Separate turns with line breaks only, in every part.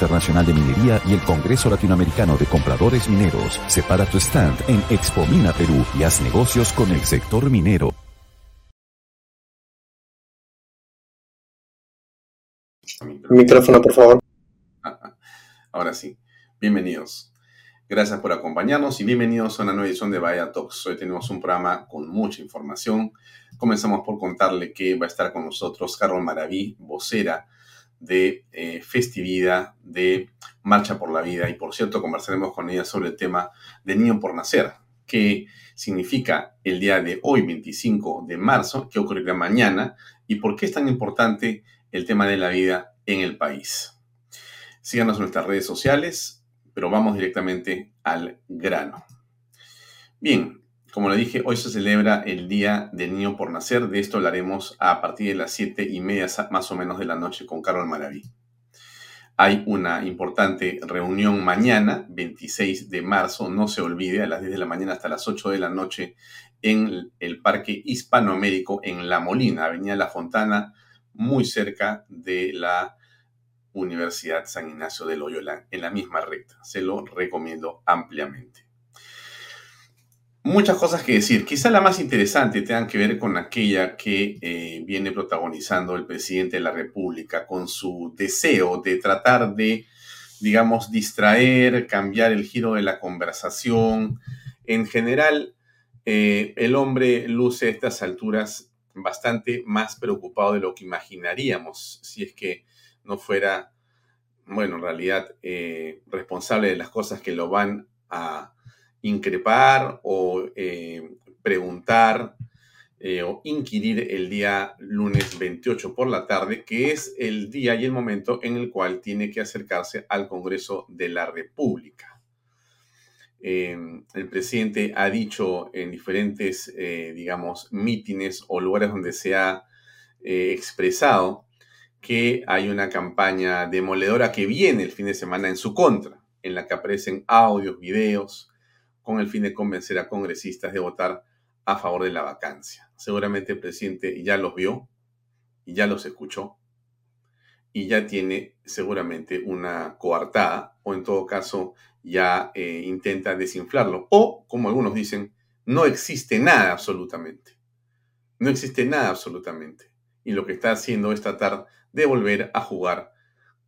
Internacional de Minería y el Congreso Latinoamericano de Compradores Mineros. Separa tu stand en Expo Mina Perú y haz negocios con el sector minero.
Micrófono, por favor.
Ahora sí. Bienvenidos. Gracias por acompañarnos y bienvenidos a una nueva edición de Vaya Talks. Hoy tenemos un programa con mucha información. Comenzamos por contarle que va a estar con nosotros Carol Maraví, vocera de eh, festividad, de Marcha por la Vida. Y por cierto, conversaremos con ella sobre el tema de Niño por Nacer, que significa el día de hoy, 25 de marzo, que ocurrirá mañana, y por qué es tan importante el tema de la vida en el país. Síganos en nuestras redes sociales, pero vamos directamente al grano. Bien, como le dije, hoy se celebra el Día del Niño por Nacer. De esto hablaremos a partir de las siete y media más o menos de la noche con Carol Maraví. Hay una importante reunión mañana, 26 de marzo, no se olvide, a las 10 de la mañana hasta las 8 de la noche en el Parque Hispanoamérico en La Molina, Avenida La Fontana, muy cerca de la Universidad San Ignacio de Loyola, en la misma recta. Se lo recomiendo ampliamente. Muchas cosas que decir. Quizá la más interesante tenga que ver con aquella que eh, viene protagonizando el presidente de la República, con su deseo de tratar de, digamos, distraer, cambiar el giro de la conversación. En general, eh, el hombre luce a estas alturas bastante más preocupado de lo que imaginaríamos si es que no fuera, bueno, en realidad eh, responsable de las cosas que lo van a increpar o eh, preguntar eh, o inquirir el día lunes 28 por la tarde, que es el día y el momento en el cual tiene que acercarse al Congreso de la República. Em, el presidente ha dicho en diferentes, eh, digamos, mítines o lugares donde se ha expresado que hay una campaña demoledora que viene el fin de semana en su contra, en la que aparecen audios, videos, con el fin de convencer a congresistas de votar a favor de la vacancia. Seguramente el presidente ya los vio y ya los escuchó y ya tiene seguramente una coartada o en todo caso ya eh, intenta desinflarlo o, como algunos dicen, no existe nada absolutamente. No existe nada absolutamente. Y lo que está haciendo es tratar de volver a jugar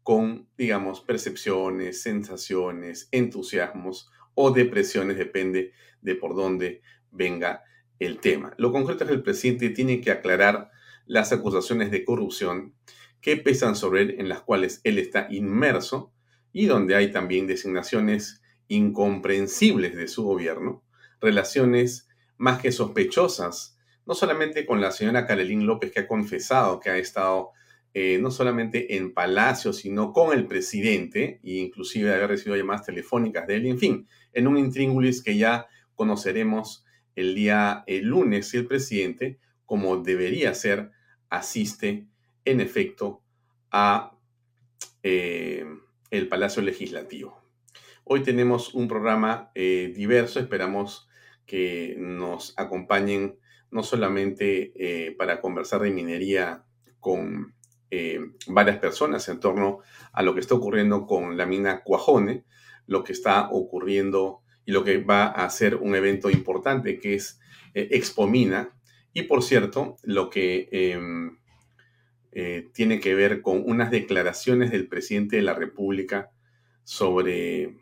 con, digamos, percepciones, sensaciones, entusiasmos o depresiones, depende de por dónde venga el tema. Lo concreto es que el presidente tiene que aclarar las acusaciones de corrupción que pesan sobre él, en las cuales él está inmerso y donde hay también designaciones incomprensibles de su gobierno relaciones más que sospechosas, no solamente con la señora Carolín López, que ha confesado que ha estado eh, no solamente en Palacio, sino con el presidente, e inclusive haber recibido llamadas telefónicas de él, en fin, en un intríngulis que ya conoceremos el día el lunes si el presidente, como debería ser, asiste en efecto a eh, el Palacio Legislativo. Hoy tenemos un programa eh, diverso, esperamos que nos acompañen no solamente eh, para conversar de minería con varias personas en torno a lo que está ocurriendo con la mina Cuajone, lo que está ocurriendo y lo que va a ser un evento importante que es Expomina, y por cierto, lo que em, eh, tiene que ver con unas declaraciones del presidente de la República sobre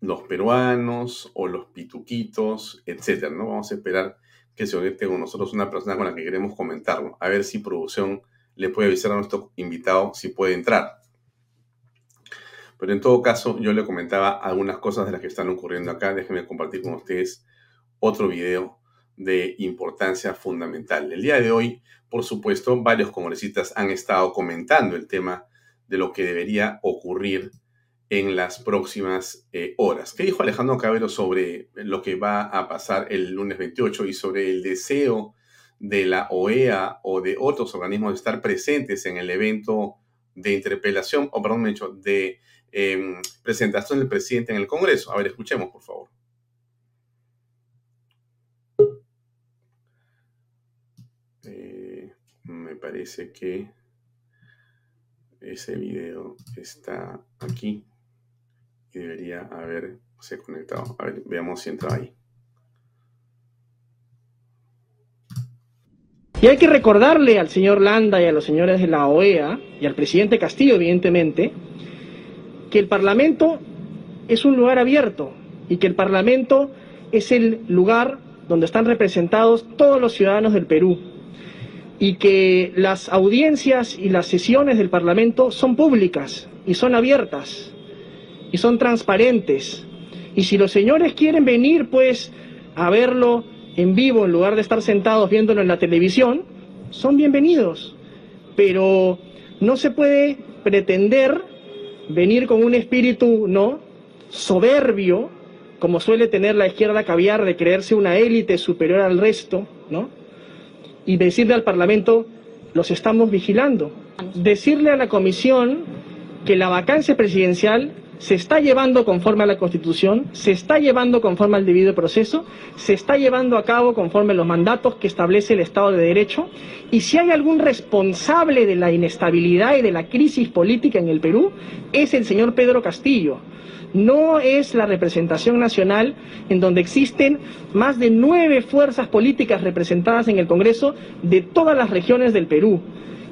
los peruanos o los pituquitos, etcétera. ¿no? Vamos a esperar que se conecte con nosotros una persona con la que queremos comentarlo. A ver si producción le puede avisar a nuestro invitado si puede entrar. Pero en todo caso, yo le comentaba algunas cosas de las que están ocurriendo acá. Déjenme compartir con ustedes otro video de importancia fundamental. El día de hoy, por supuesto, varios congresistas han estado comentando el tema de lo que debería ocurrir en las próximas eh, horas. ¿Qué dijo Alejandro Cabero sobre lo que va a pasar el lunes 28 y sobre el deseo de la OEA o de otros organismos de estar presentes en el evento de interpelación, o perdón, de em, presentación del presidente en el Congreso? A ver, escuchemos, por favor. me parece que ese video está aquí y debería haberse conectado. A ver, veamos si entra ahí.
Y hay que recordarle al señor Landa y a los señores de la OEA y al presidente Castillo, evidentemente, que el Parlamento es un lugar abierto y que el Parlamento es el lugar donde están representados todos los ciudadanos del Perú y que las audiencias y las sesiones del Parlamento son públicas y son abiertas y son transparentes. Y si los señores quieren venir pues a verlo en vivo en lugar de estar sentados viéndolo en la televisión, son bienvenidos. Pero no se puede pretender venir con un espíritu, ¿no? soberbio, como suele tener la izquierda caviar de creerse una élite superior al resto, ¿no? y decirle al Parlamento, los estamos vigilando. Decirle a la Comisión que la vacancia presidencial se está llevando conforme a la Constitución, se está llevando conforme al debido proceso, se está llevando a cabo conforme a los mandatos que establece el Estado de Derecho, y si hay algún responsable de la inestabilidad y de la crisis política en el Perú, es el señor Pedro Castillo no es la representación nacional en donde existen más de nueve fuerzas políticas representadas en el Congreso de todas las regiones del Perú.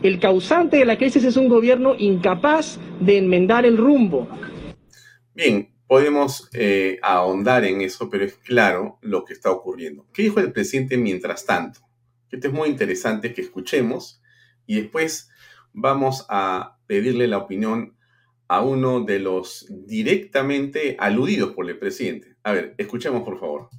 El causante de la crisis es un gobierno incapaz de enmendar el rumbo.
Bien, podemos eh, ahondar en eso, pero es claro lo que está ocurriendo. ¿Qué dijo el presidente mientras tanto? Esto es muy interesante que escuchemos y después vamos a pedirle la opinión a uno de los directamente aludidos por el presidente. A ver, escuchemos por favor.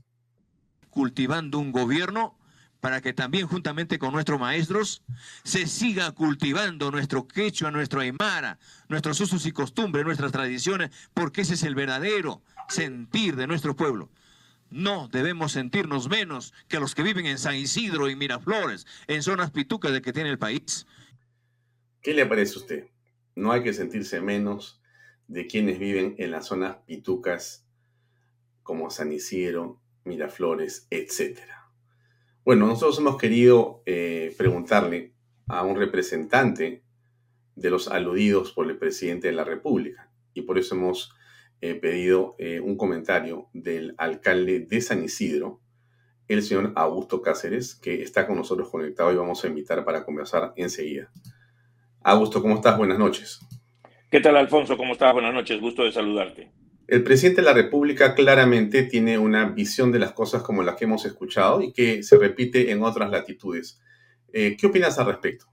Cultivando un gobierno para que también juntamente con nuestros maestros se siga cultivando nuestro quechua, nuestro aymara, nuestros usos y costumbres, nuestras tradiciones, porque ese es el verdadero sentir de nuestro pueblo. No debemos sentirnos menos que los que viven en San Isidro y Miraflores, en zonas pitucas de que tiene el país.
¿Qué le parece a usted? No hay que sentirse menos de quienes viven en las zonas pitucas como San Isidro, Miraflores, etc. Bueno, nosotros hemos querido eh, preguntarle a un representante de los aludidos por el presidente de la República y por eso hemos eh, pedido eh, un comentario del alcalde de San Isidro, el señor Augusto Cáceres, que está con nosotros conectado y vamos a invitar para conversar enseguida. Augusto, ¿cómo estás? Buenas noches.
¿Qué tal, Alfonso? ¿Cómo estás? Buenas noches, gusto de saludarte.
El presidente de la República claramente tiene una visión de las cosas como las que hemos escuchado y que se repite en otras latitudes. Eh, ¿Qué opinas al respecto?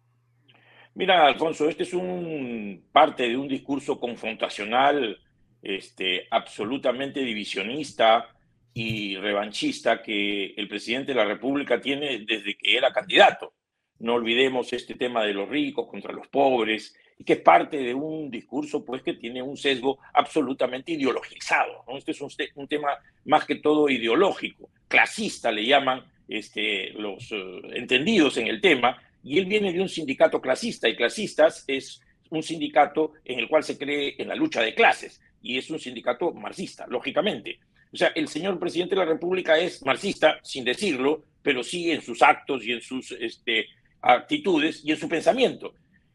Mira, Alfonso, este es un parte de un discurso confrontacional, este, absolutamente divisionista, y revanchista que el presidente de la República tiene desde que era candidato. No olvidemos este tema de los ricos contra los pobres, y que parte de un discurso pues, que tiene un sesgo absolutamente ideologizado. ¿no? Este es un, tema más que todo ideológico, clasista le llaman este, los uh, entendidos en el tema, y él viene de un sindicato clasista, y clasistas es un sindicato en el cual se cree en la lucha de clases, y es un sindicato marxista, lógicamente. O sea, el señor presidente de la República es marxista, sin decirlo, pero sí en sus actos y en sus este, actitudes y en su pensamiento.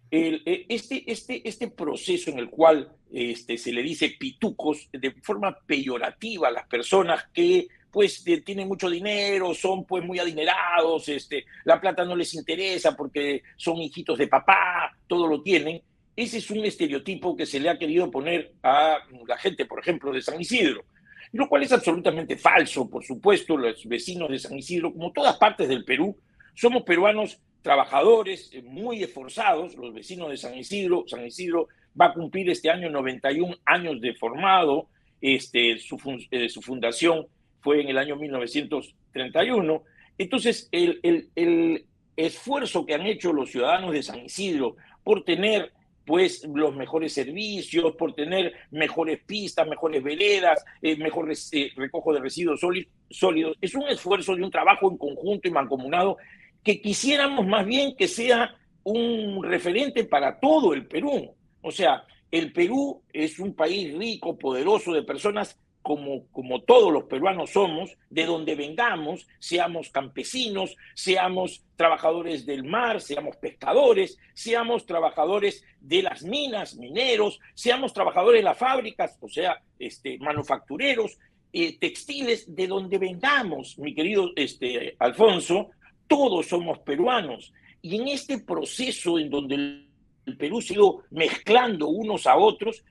E, este, este, este proceso en el cual este, se le dice pitucos de forma peyorativa a las personas que pues tienen mucho dinero, son pues muy adinerados, este, la plata no les interesa porque son hijitos de papá, todo lo tienen. Ese es un estereotipo que se le ha querido poner a la gente, por ejemplo, de San Isidro, lo cual es absolutamente falso, por supuesto, los vecinos de San Isidro, como todas partes del Perú, somos peruanos trabajadores eh, muy esforzados, los vecinos de San Isidro. San Isidro va a cumplir este año 91 años de formado, este, su, eh, su fundación fue en el año 1931. Entonces, el, el, el, esfuerzo que han hecho los ciudadanos de San Isidro por tener pues los mejores servicios, por tener mejores pistas, mejores veredas, eh, mejor recojo de residuos sólidos, es un esfuerzo de un trabajo en conjunto y mancomunado que quisiéramos más bien que sea un referente para todo el Perú. O sea, el Perú es un país rico, poderoso, de personas como, como todos los peruanos somos, de donde vengamos, seamos campesinos, seamos trabajadores del mar, seamos pescadores, seamos trabajadores de las minas, mineros, seamos trabajadores de las fábricas, o sea, este, manufactureros, eh, textiles, de donde vengamos, mi querido este, Alfonso, todos somos peruanos. Y en este proceso en donde el Perú se ha mezclando unos a otros.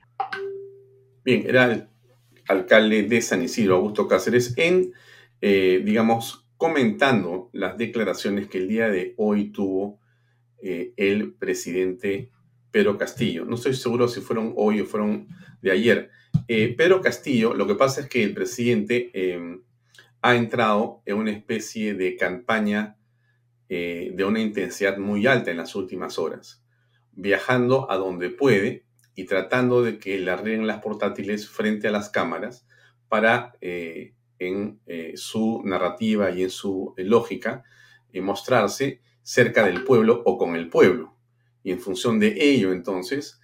Bien, era el alcalde de San Isidro, Augusto Cáceres, en, eh, digamos, comentando las declaraciones que el día de hoy tuvo eh, el presidente Pedro Castillo. No estoy seguro si fueron hoy o fueron de ayer. Eh, Pedro Castillo, lo que pasa es que el presidente ha entrado en una especie de campaña eh, de una intensidad muy alta en las últimas horas, viajando a donde puede y tratando de que le arreglen las portátiles frente a las cámaras para, eh, en eh, su narrativa y en su lógica, mostrarse cerca del pueblo o con el pueblo. Y en función de ello, entonces,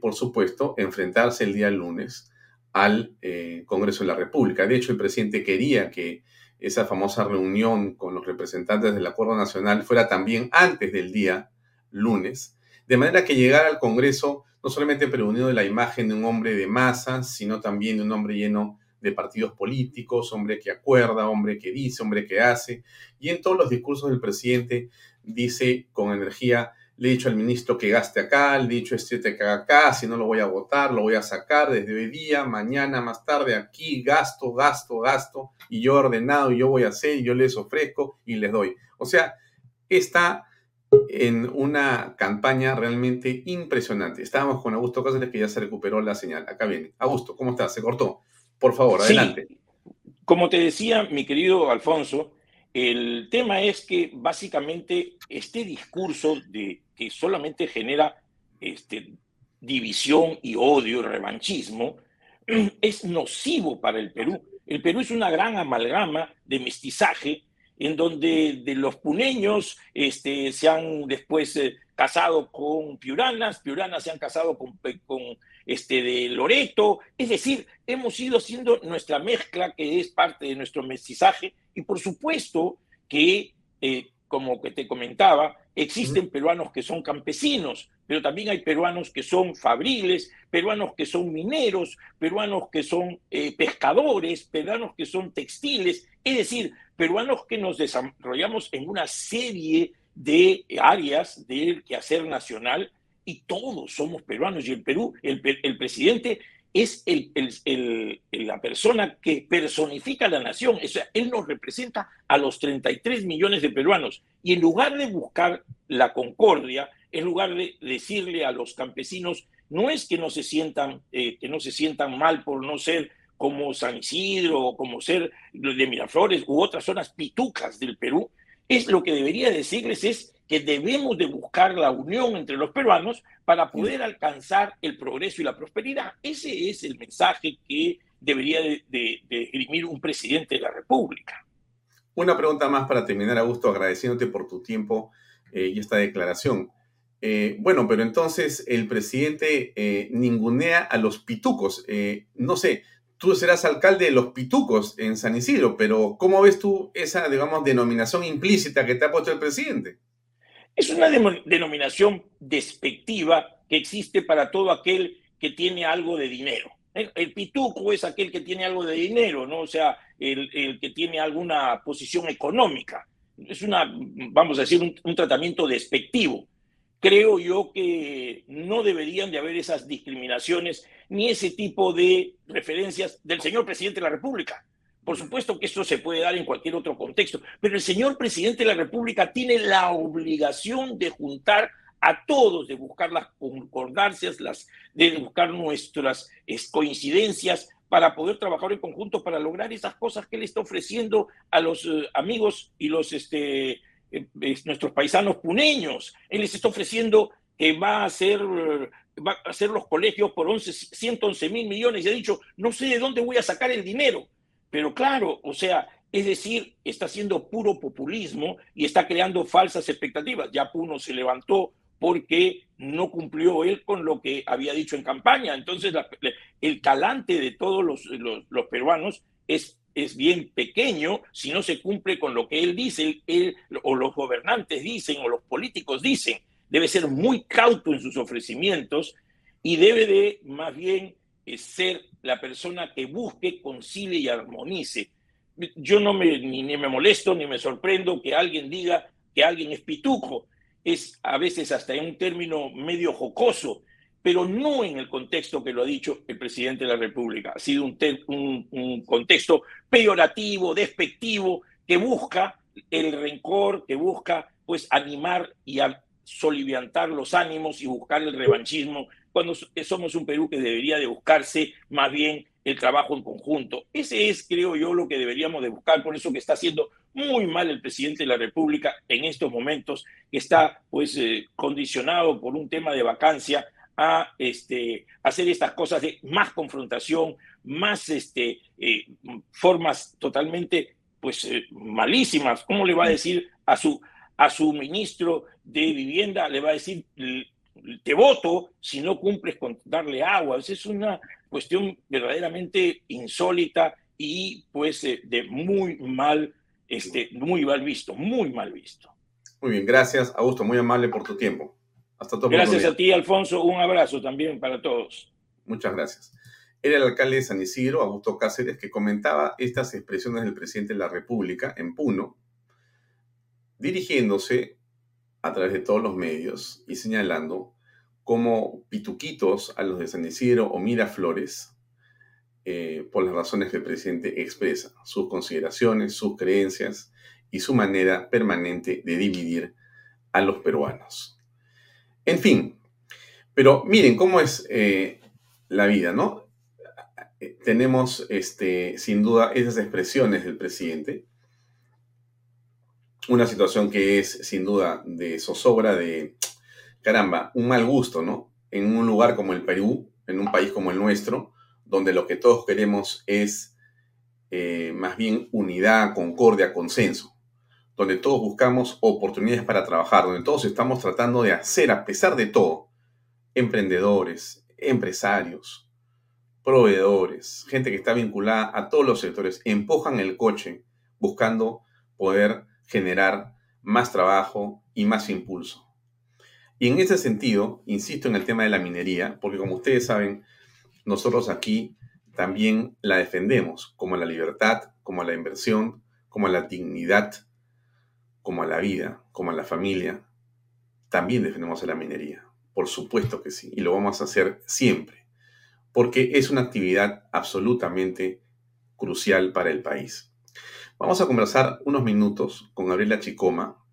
por supuesto, enfrentarse el día lunes al Congreso de la República. De hecho, el presidente quería que esa famosa reunión con los representantes del Acuerdo Nacional fuera también antes del día lunes, de manera que llegara al Congreso no solamente preunido de la imagen de un hombre de masa, sino también de un hombre lleno de partidos políticos, hombre que acuerda, hombre que dice, hombre que hace, y en todos los discursos del presidente dice con energía, le he dicho al ministro que gaste acá, le he dicho este que haga acá, si no lo voy a votar, lo voy a sacar desde hoy día, mañana, más tarde, aquí, gasto, gasto, gasto, y yo he ordenado, y yo voy a hacer, y yo les ofrezco y les doy. O sea, está en una campaña realmente impresionante. Estábamos con Augusto Cáceres que ya se recuperó la señal. Acá viene. Augusto, ¿cómo estás? Se cortó. Por favor, adelante.
Como te decía, mi querido Alfonso, el tema es que básicamente este discurso de que solamente genera este, división y odio revanchismo es nocivo para el Perú. El Perú es una gran amalgama de mestizaje en donde de los puneños este, se han después eh, casado con piuranas, piuranas se han casado con, con este, de Loreto, es decir, hemos ido haciendo nuestra mezcla que es parte de nuestro mestizaje y por supuesto que, eh, como que te comentaba, existen peruanos que son campesinos, pero también hay peruanos que son fabriles, peruanos que son mineros, peruanos que son eh, pescadores, peruanos que son textiles, es decir, peruanos que nos desarrollamos en una serie de áreas del quehacer nacional y todos somos peruanos. Y el Perú, el, el presidente es el, el, la persona que personifica la nación, o sea, él nos representa a los 33 millones de peruanos. Y en lugar de buscar la concordia, en lugar de decirle a los campesinos, no es que no se sientan, eh, que no se sientan mal por no ser como San Isidro, como ser de Miraflores u otras zonas pitucas del Perú, es lo que debería decirles es que debemos de buscar la unión entre los peruanos para poder alcanzar el progreso y la prosperidad. Ese es el mensaje que debería de, de, un presidente de la República.
Una pregunta más para terminar, Augusto, agradeciéndote por tu tiempo eh, y esta declaración. Eh, bueno, pero entonces el presidente eh, ningunea a los pitucos. no sé, tú serás alcalde de los pitucos en San Isidro, pero ¿cómo ves tú esa, digamos, denominación implícita que te ha puesto el presidente?
Es una denominación despectiva que existe para todo aquel que tiene algo de dinero. El, pituco es aquel que tiene algo de dinero, ¿no? O sea, el, que tiene alguna posición económica. Es una, vamos a decir, un, tratamiento despectivo. Creo yo que no deberían de haber esas discriminaciones ni ese tipo de referencias del señor presidente de la República. Por supuesto que eso se puede dar en cualquier otro contexto, pero el señor presidente de la República tiene la obligación de juntar a todos, de buscar las concordancias, las, de buscar nuestras coincidencias para poder trabajar en conjunto para lograr esas cosas que él está ofreciendo a los eh, amigos y los este, eh, nuestros paisanos puneños. Él les está ofreciendo que va a hacer, va a hacer los colegios por 11, 111 mil millones y ha dicho, no sé de dónde voy a sacar el dinero. Pero claro, o sea, es decir, está haciendo puro populismo y está creando falsas expectativas. Ya Puno se levantó porque no cumplió él con lo que había dicho en campaña. Entonces, el talante de todos los, los, peruanos es, es, bien pequeño si no se cumple con lo que él dice, o los gobernantes dicen, o los políticos dicen. Debe ser muy cauto en sus ofrecimientos y debe de más bien eh, ser la persona que busque, concilie y armonice. Yo no me, ni me molesto ni me sorprendo que alguien diga que alguien es pituco es a veces hasta en un término medio jocoso, pero no en el contexto que lo ha dicho el presidente de la República. Ha sido un, un, contexto peyorativo, despectivo, que busca el rencor, que busca pues animar y a soliviantar los ánimos y buscar el revanchismo, cuando somos un Perú que debería de buscarse más bien el trabajo en conjunto. Ese es, creo yo, lo que deberíamos de buscar, por eso que está haciendo muy mal el presidente de la República en estos momentos, que está pues eh, condicionado por un tema de vacancia a este, hacer estas cosas de más confrontación, más este, eh, formas totalmente pues eh, malísimas. ¿Cómo le va a decir a su, a su ministro de vivienda? Le va a decir, te voto si no cumples con darle agua. Es una cuestión verdaderamente insólita y pues de muy mal este, muy mal visto, muy mal visto.
Muy bien, gracias, Augusto, muy amable por tu tiempo. Hasta todo
Gracias a ti, Alfonso, un abrazo también para todos.
Muchas gracias. Era el alcalde de San Isidro, Augusto Cáceres, que comentaba estas expresiones del presidente de la República en Puno, dirigiéndose a través de todos los medios y señalando como pituquitos a los de San Isidro o Miraflores eh, por las razones que el presidente expresa, sus consideraciones, sus creencias y su manera permanente de dividir a los peruanos. En fin, pero miren cómo es eh, la vida, ¿no? Tenemos, este, sin duda, esas expresiones del presidente. Una situación que es, sin duda, de zozobra, de, caramba, un mal gusto, ¿no? En un lugar como el Perú, en un país como el nuestro, donde lo que todos queremos es eh, más bien unidad, concordia, consenso, donde todos buscamos oportunidades para trabajar, donde todos estamos tratando de hacer, a pesar de todo, emprendedores, empresarios, proveedores, gente que está vinculada a todos los sectores, empujan el coche buscando poder generar más trabajo y más impulso. Y en ese sentido, insisto en el tema de la minería, porque como ustedes saben, nosotros aquí también la defendemos, como la libertad, como la inversión, como la dignidad, como la vida, como la familia. También defendemos a la minería, por supuesto que sí, y lo vamos a hacer siempre, porque es una actividad absolutamente crucial para el país. Vamos a conversar unos minutos con Gabriela Chicoma,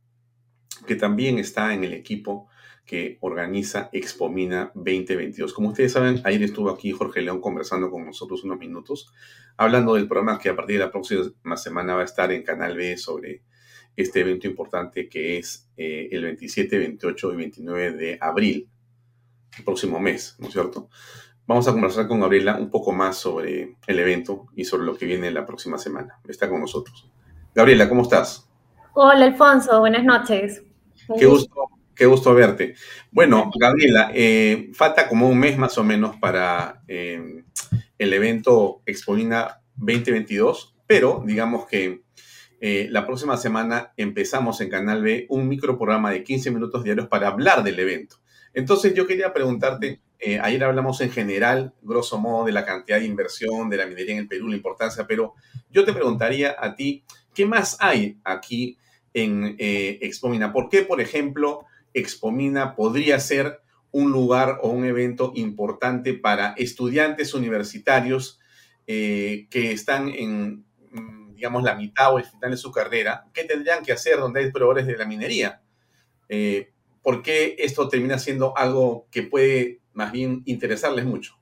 que también está en el equipo que organiza Expomina 2022. Como ustedes saben, ayer estuvo aquí Jorge León conversando con nosotros unos minutos, hablando del programa que a partir de la próxima semana va a estar en Canal B sobre este evento importante que es eh, el 27, 28 y 29 de abril, el próximo mes, ¿no es cierto? Vamos a conversar con Gabriela un poco más sobre el evento y sobre lo que viene la próxima semana. Está con nosotros. Gabriela, ¿cómo estás?
Hola, Alfonso. Buenas noches.
Qué gusto, qué gusto verte. Bueno, Gabriela, eh, falta como un mes más o menos para eh, el evento Expolina 2022, pero digamos que eh, la próxima semana empezamos en Canal B un microprograma de 15 minutos diarios para hablar del evento. Entonces yo quería preguntarte, eh, ayer hablamos en general, grosso modo, de la cantidad de inversión de la minería en el Perú, la importancia, pero yo te preguntaría a ti, ¿qué más hay aquí en eh, Expomina? ¿Por qué, por ejemplo, Expomina podría ser un lugar o un evento importante para estudiantes universitarios eh, que están en, digamos, la mitad o el final de su carrera? ¿Qué tendrían que hacer donde hay proveedores de la minería? ¿Por qué esto termina siendo algo que puede más bien interesarles mucho.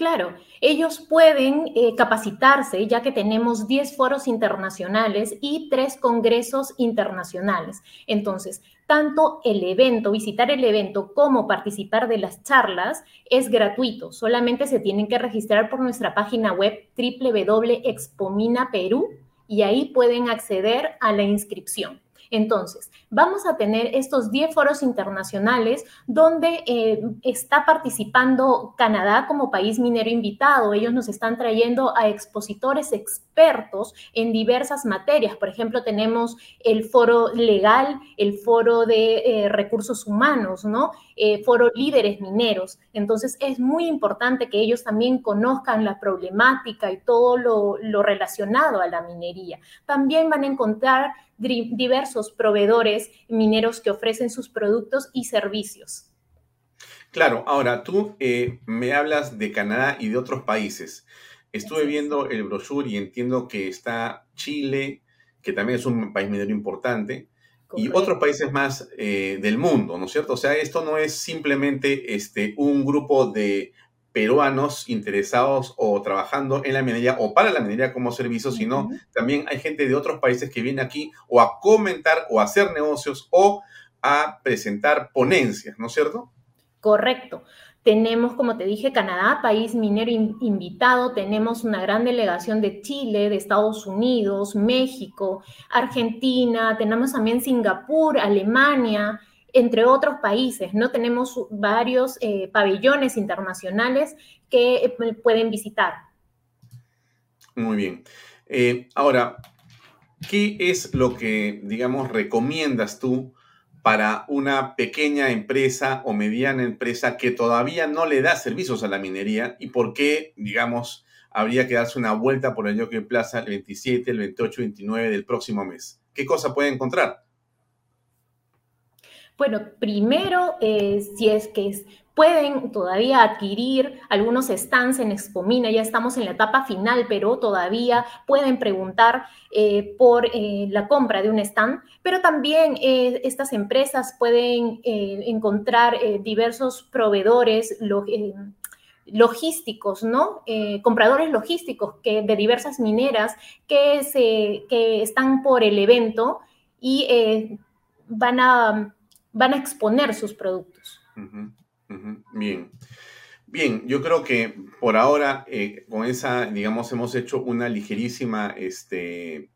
Claro, ellos pueden eh, capacitarse ya que tenemos 10 foros internacionales y 3 congresos internacionales. Entonces, tanto el evento, visitar el evento como participar de las charlas es gratuito. Solamente se tienen que registrar por nuestra página web www.expomina.perú y ahí pueden acceder a la inscripción. Entonces, vamos a tener estos 10 foros internacionales donde eh, está participando Canadá como país minero invitado. Ellos nos están trayendo a expositores expertos en diversas materias. Por ejemplo, tenemos el foro legal, el foro de eh, recursos humanos, ¿no? Eh, foro líderes mineros. Entonces, es muy importante que ellos también conozcan la problemática y todo lo, lo relacionado a la minería. También van a encontrar diversos proveedores mineros que ofrecen sus productos y servicios.
Claro, ahora tú eh, me hablas de Canadá y de otros países. Estuve viendo el brochure y entiendo que está Chile, que también es un país minero importante, y otros países más eh, del mundo, ¿no es cierto? O sea, esto no es simplemente este, un grupo de peruanos interesados o trabajando en la minería o para la minería como servicio, sino también hay gente de otros países que viene aquí o a comentar o a hacer negocios o a presentar ponencias, ¿no es cierto?
Correcto. Tenemos, como te dije, Canadá, país minero invitado, tenemos una gran delegación de Chile, de Estados Unidos, México, Argentina, tenemos también Singapur, Alemania, entre otros países, ¿no? Tenemos varios eh, pabellones internacionales que eh, pueden visitar.
Muy bien. Eh, ahora, ¿qué es lo que, digamos, recomiendas tú para una pequeña empresa o mediana empresa que todavía no le da servicios a la minería y por qué, digamos, habría que darse una vuelta por el Jockey Plaza el 27, el 28, 29 del próximo mes? ¿Qué cosa puede encontrar?
Bueno, primero, eh, si es que pueden todavía adquirir algunos stands en Expomina, ya estamos en la etapa final, pero todavía pueden preguntar eh, por eh, la compra de un stand, pero también estas empresas pueden encontrar diversos proveedores logísticos, ¿no? compradores logísticos que, de diversas mineras que, se, que están por el evento y van a van a exponer sus productos.
Bien. Bien, yo creo que por ahora eh, con esa, digamos, hemos hecho una ligerísima este,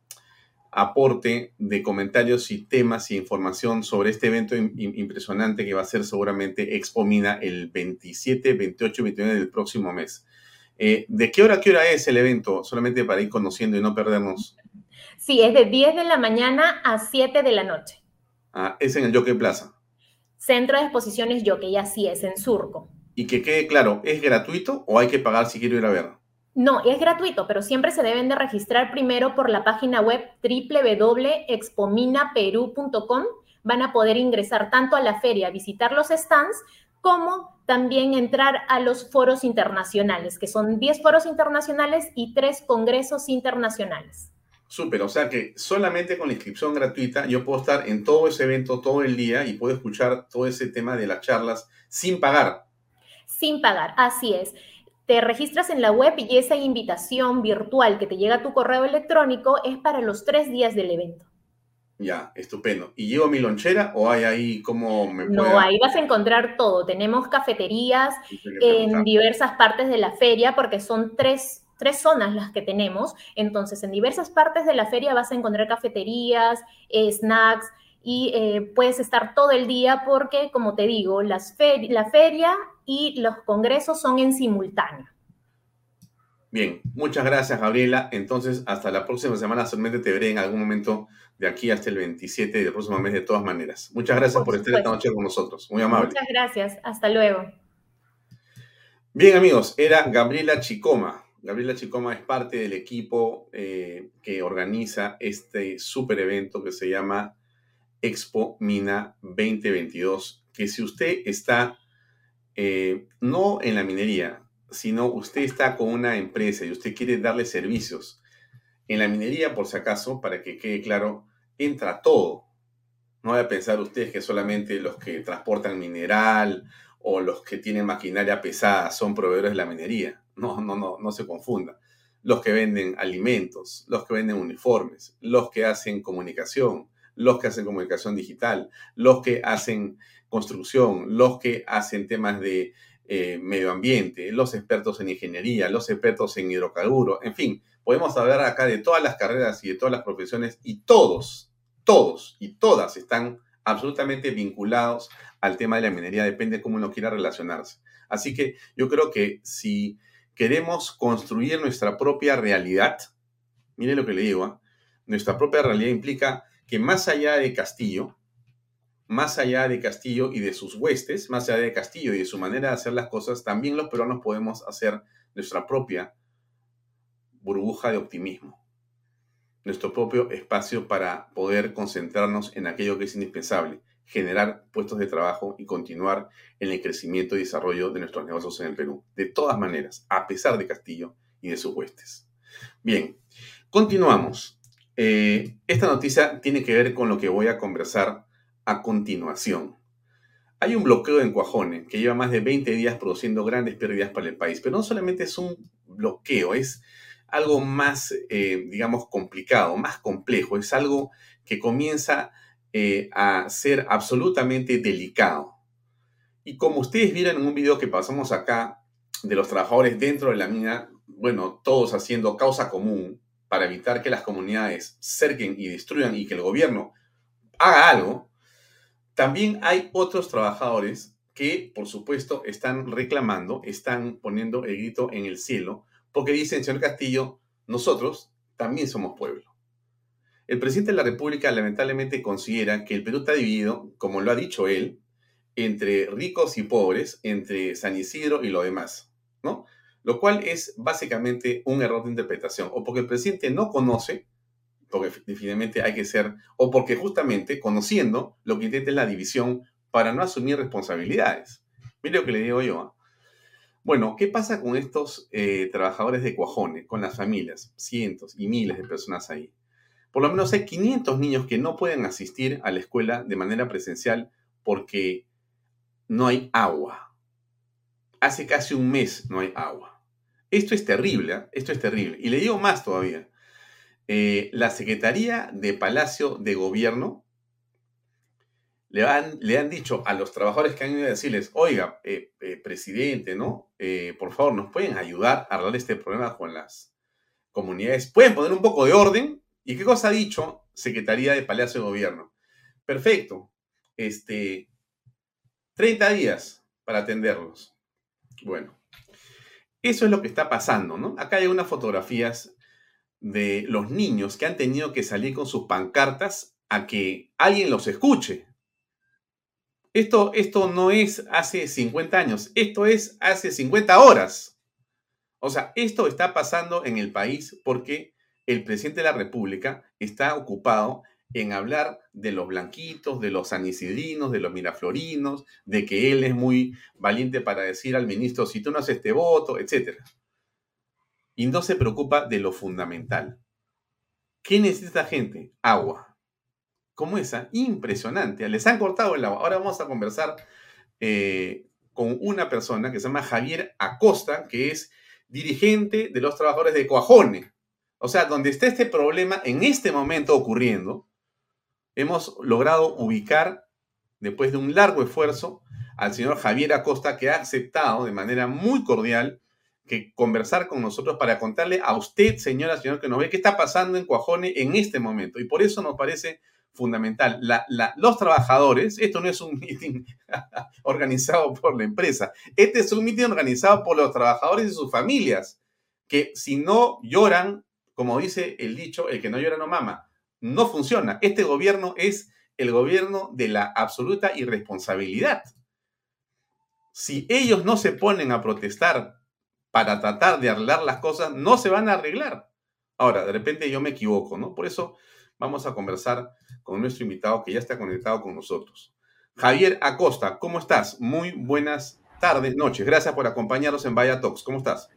aporte de comentarios y temas y información sobre este evento impresionante que va a ser seguramente Expomina el 27, 28 y 29 del próximo mes. Eh, ¿De qué hora a qué hora es el evento? Solamente para ir conociendo y no perdernos.
Sí, es de 10 de la mañana a 7 de la noche.
Ah, es en el Jockey Plaza.
Centro de Exposiciones Jockey, así es, en Surco.
Y que quede claro, ¿es gratuito o hay que pagar si quiero ir a ver?
No, es gratuito, pero siempre se deben de registrar primero por la página web www.expominaperú.com. Van a poder ingresar tanto a la feria, visitar los stands, como también entrar a los foros internacionales, que son 10 foros internacionales y 3 congresos internacionales.
Súper, o sea que solamente con la inscripción gratuita yo puedo estar en todo ese evento todo el día y puedo escuchar todo ese tema de las charlas sin pagar.
Sin pagar, así es. Te registras en la web y esa invitación virtual que te llega a tu correo electrónico es para los tres días del evento.
Ya, estupendo. ¿Y llevo mi lonchera o hay ahí como me
No, ahí vas a encontrar todo. Tenemos cafeterías en diversas partes de la feria porque son tres tres zonas las que tenemos. Entonces, en diversas partes de la feria vas a encontrar cafeterías, eh, snacks y eh, puedes estar todo el día porque, como te digo, las la feria y los congresos son en simultáneo.
Bien, muchas gracias, Gabriela. Entonces, hasta la próxima semana, solamente te veré en algún momento de aquí hasta el 27 del próximo mes, de todas maneras. Muchas gracias por, estar esta noche con nosotros. Muy amable.
Muchas gracias. Hasta luego.
Bien, amigos, era Gabriela Chicoma, Gabriela Chicoma es parte del equipo eh, que organiza este super evento que se llama Expo Mina 2022, que si usted está eh, no en la minería, sino usted está con una empresa y usted quiere darle servicios en la minería, por si acaso, para que quede claro, entra todo. No voy a pensar ustedes que solamente los que transportan mineral o los que tienen maquinaria pesada son proveedores de la minería. No, no, no, no se confunda. Los que venden alimentos, los que venden uniformes, los que hacen comunicación, los que hacen comunicación digital, los que hacen construcción, los que hacen temas de eh, medio ambiente, los expertos en ingeniería, los expertos en hidrocarburos, en fin, podemos hablar acá de todas las carreras y de todas las profesiones y todos, todos y todas están absolutamente vinculados al tema de la minería, depende cómo uno quiera relacionarse. Así que yo creo que si queremos construir nuestra propia realidad, mire lo que le digo, ¿ah? nuestra propia realidad implica que más allá de Castillo, más allá de Castillo y de sus huestes, más allá de Castillo y de su manera de hacer las cosas, también los peruanos podemos hacer nuestra propia burbuja de optimismo, nuestro propio espacio para poder concentrarnos en aquello que es indispensable, generar puestos de trabajo y continuar en el crecimiento y desarrollo de nuestros negocios en el Perú. De todas maneras, a pesar de Castillo y de sus huestes. Bien, continuamos. Eh, esta noticia tiene que ver con lo que voy a conversar a continuación. Hay un bloqueo en Cuajone que lleva más de 20 días produciendo grandes pérdidas para el país, pero no solamente es un bloqueo, es algo más, eh, digamos, complicado, más complejo, es algo que comienza eh, a ser absolutamente delicado. Y como ustedes vieron en un video que pasamos acá de los trabajadores dentro de la mina, bueno, todos haciendo causa común para evitar que las comunidades cerquen y destruyan y que el gobierno haga algo, también hay otros trabajadores que, por supuesto, están reclamando, están poniendo el grito en el cielo, porque dicen, señor Castillo, nosotros también somos pueblo. El presidente de la República lamentablemente considera que el Perú está dividido, como lo ha dicho él, entre ricos y pobres, entre San Isidro y lo demás, ¿no? Lo cual es básicamente un error de interpretación, o porque el presidente no conoce, porque definitivamente hay que ser, o porque justamente conociendo lo que intenta es la división para no asumir responsabilidades. Mire lo que le digo yo. ¿ah? Bueno, ¿qué pasa con estos eh, trabajadores de Cuajone, con las familias? Cientos y miles de personas ahí. Por lo menos hay 500 niños que no pueden asistir a la escuela de manera presencial porque no hay agua. Hace casi un mes no hay agua. Esto es terrible, ¿eh? esto es terrible. Y le digo más todavía. Eh, la Secretaría de Palacio de Gobierno le han, le han, dicho a los trabajadores que han ido a decirles, oiga, eh, presidente, ¿no? por favor, ¿nos pueden ayudar a arreglar este problema con las comunidades? ¿Pueden poner un poco de orden? ¿Y qué cosa ha dicho Secretaría de Palacio de Gobierno? Perfecto. Este, 30 días para atenderlos. Bueno, eso es lo que está pasando, ¿no? Acá hay unas fotografías de los niños que han tenido que salir con sus pancartas a que alguien los escuche. Esto, esto no es hace 50 años, esto es hace 50 horas. O sea, esto está pasando en el país porque el presidente de la República está ocupado en hablar de los blanquitos, de los sanicidrinos, de los miraflorinos, de que él es muy valiente para decir al ministro, si tú no haces este voto, etc. Y no se preocupa de lo fundamental. ¿Qué necesita la gente? Agua. ¿Cómo esa? Impresionante. Les han cortado el agua. Ahora vamos a conversar eh, con una persona que se llama Javier Acosta, que es dirigente de los trabajadores de Coajone. O sea, donde está este problema en este momento ocurriendo, hemos logrado ubicar, después de un largo esfuerzo, al señor Javier Acosta, que ha aceptado de manera muy cordial que conversar con nosotros para contarle a usted, señora, señor, que nos ve qué está pasando en Coajone en este momento. Y por eso nos parece fundamental. los trabajadores, esto no es un meeting organizado por la empresa, este es un meeting organizado por los trabajadores y sus familias, que si no lloran, como dice el dicho, el que no llora no mama, no funciona. Este gobierno es el gobierno de la absoluta irresponsabilidad. Si ellos no se ponen a protestar para tratar de arreglar las cosas, no se van a arreglar. Ahora, de repente yo me equivoco, ¿no? Por eso vamos a conversar con nuestro invitado que ya está conectado con nosotros. Javier Acosta, ¿cómo estás? Muy buenas tardes, noches. Gracias por acompañarnos en Vaya Talks. ¿Cómo estás?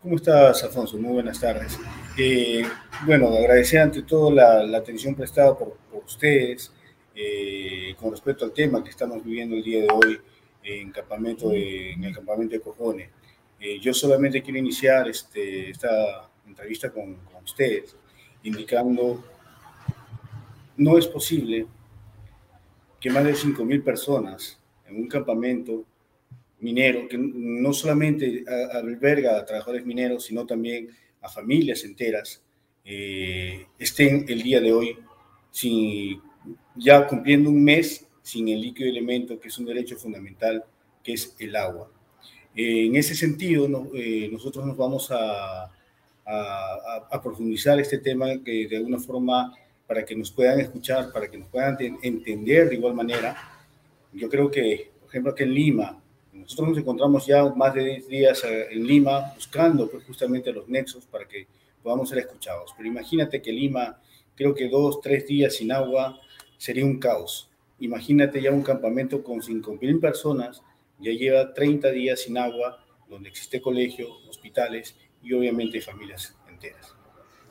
¿Cómo estás, Alfonso? Muy buenas tardes. Eh, bueno, agradecer ante todo la, atención prestada por, ustedes eh, con respecto al tema que estamos viviendo el día de hoy en, campamento en el campamento de Cojones. Eh, yo solamente quiero iniciar este, esta entrevista con, con ustedes indicando no es posible que más de 5.000 personas en un campamento minero, que no solamente alberga a trabajadores mineros, sino también a familias enteras, eh, estén el día de hoy sin, ya cumpliendo un mes sin el líquido elemento, que es un derecho fundamental, que es el agua. Eh, en ese sentido, eh, nosotros nos vamos a, profundizar este tema de alguna forma para que nos puedan escuchar, para que nos puedan entender de igual manera. Yo creo que, por ejemplo, aquí en Lima, nosotros nos encontramos ya más de 10 días eh, en Lima buscando pues, justamente los nexos para que podamos ser escuchados. Pero imagínate que Lima, creo que dos, tres días sin agua sería un caos. Imagínate ya un campamento con 5.000 personas, ya lleva 30 días sin agua, donde existe colegio, hospitales y obviamente familias enteras.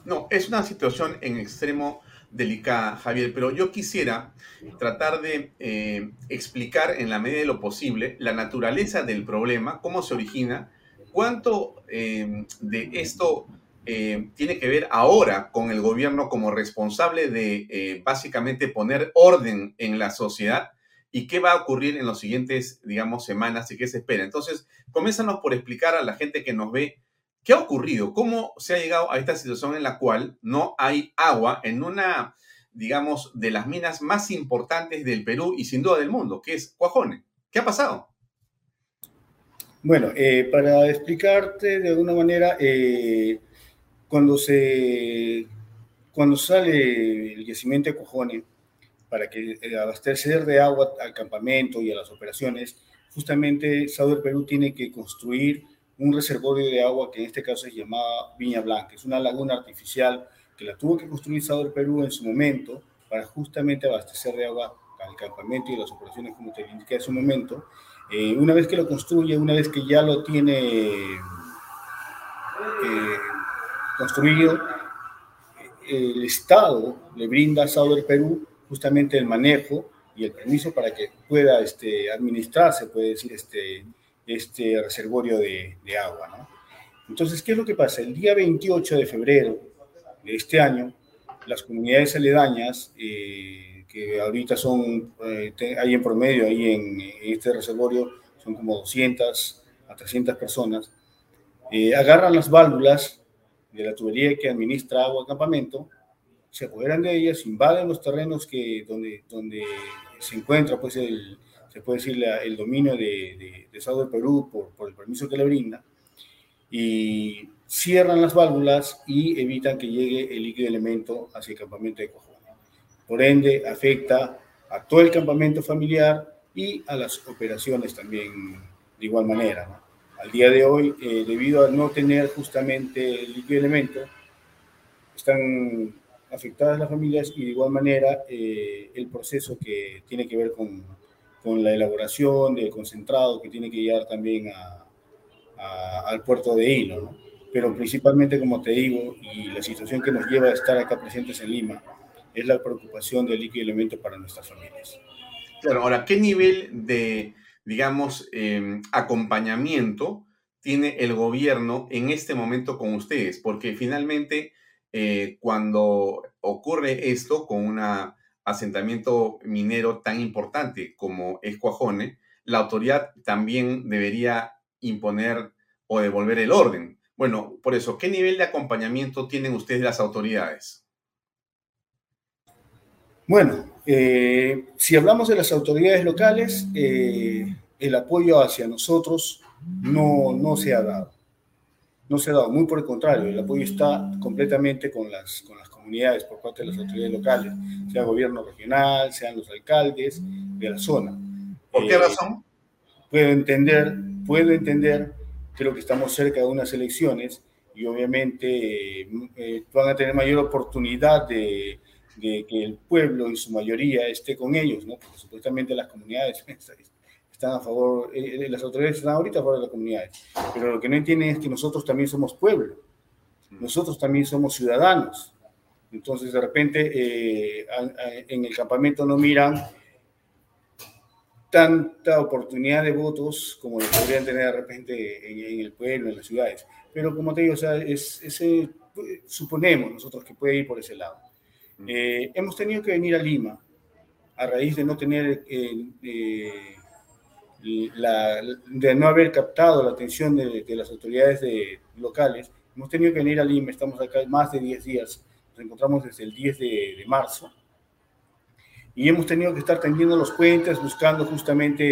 No, es una situación en extremo delicada, Javier, pero yo quisiera tratar de eh, explicar en la medida de lo posible la naturaleza del problema, cómo se origina, cuánto eh, de esto eh, tiene que ver ahora con el gobierno como responsable de básicamente poner orden en la sociedad y qué va a ocurrir en los siguientes, digamos, semanas y qué se espera. Entonces, comienzanos por explicar a la gente que nos ve ¿Qué ha ocurrido? ¿Cómo se ha llegado a esta situación en la cual no hay agua en una, digamos, de las minas más importantes del Perú y sin duda del mundo, que es Cuajone? ¿Qué ha pasado?
Bueno, eh, para explicarte de alguna manera, eh, cuando, se, cuando sale el yacimiento de Cuajone, para que eh, abastecer de agua al campamento y a las operaciones, justamente Sauder Perú tiene que construir un reservorio de agua que en este caso se llamaba Viña Blanca. Es una laguna artificial que la tuvo que construir Sador Perú en su momento para justamente abastecer de agua al campamento y las operaciones, como te indiqué en su momento. Eh, una vez que lo construye, una vez que ya lo tiene eh, construido, el Estado le brinda a Sauder Perú justamente el manejo y el permiso para que pueda este, administrarse, puede decir, este, este reservorio de, agua. ¿no? Entonces, ¿qué es lo que pasa? El día 28 de febrero de este año, las comunidades aledañas, eh, que ahorita son, eh, hay en promedio ahí en, este reservorio, son como 200 a 300 personas, eh, agarran las válvulas de la tubería que administra agua al campamento, se apoderan de ellas, invaden los terrenos que, donde, donde se encuentra pues el, se puede decir, el dominio de, de, de Perú por, el permiso que le brinda, y cierran las válvulas y evitan que llegue el líquido elemento hacia el campamento de Cojones. Por ende, afecta a todo el campamento familiar y a las operaciones también de igual manera. Al día de hoy, eh, debido a no tener justamente el líquido elemento, están afectadas las familias y de igual manera eh, el proceso que tiene que ver con con la elaboración del concentrado que tiene que llegar también al puerto de Hilo. ¿no? pero principalmente, como te digo, y la situación que nos lleva a estar acá presentes en Lima, es la preocupación del líquido elemento para nuestras familias.
Claro, ahora, ¿qué nivel de, digamos, em, acompañamiento tiene el gobierno en este momento con ustedes? Porque finalmente, eh, cuando ocurre esto con un asentamiento minero tan importante como es Cuajone, la autoridad también debería imponer o devolver el orden. Bueno, por eso, ¿qué nivel de acompañamiento tienen ustedes las autoridades?
Bueno, eh, si hablamos de las autoridades locales, eh, el apoyo hacia nosotros no, no se ha dado. No se ha dado, muy por el contrario, el apoyo está completamente con las, con las comunidades por parte de las autoridades locales, sea gobierno regional, sean los alcaldes de la zona.
¿Por qué eh, razón?
Puedo entender, puedo entender, creo que estamos cerca de unas elecciones y obviamente van a tener mayor oportunidad de, de que el pueblo en su mayoría esté con ellos, ¿no? Porque supuestamente las comunidades están a favor, eh, eh, las autoridades están ahorita a favor de las comunidades, pero lo que no entienden es que nosotros también somos pueblo, nosotros también somos ciudadanos. Entonces, de repente, eh, en el campamento no miran tanta oportunidad de votos como lo podrían tener de repente en, el pueblo, en las ciudades. Pero como te digo, o sea, es, ese, suponemos nosotros que puede ir por ese lado. Eh, hemos tenido que venir a Lima a raíz de no tener, eh, eh, la, de no haber captado la atención de, las autoridades de, locales. Hemos tenido que venir a Lima, estamos acá más de 10 días, nos encontramos desde el 10 de, marzo y hemos tenido que estar tendiendo los puentes, buscando justamente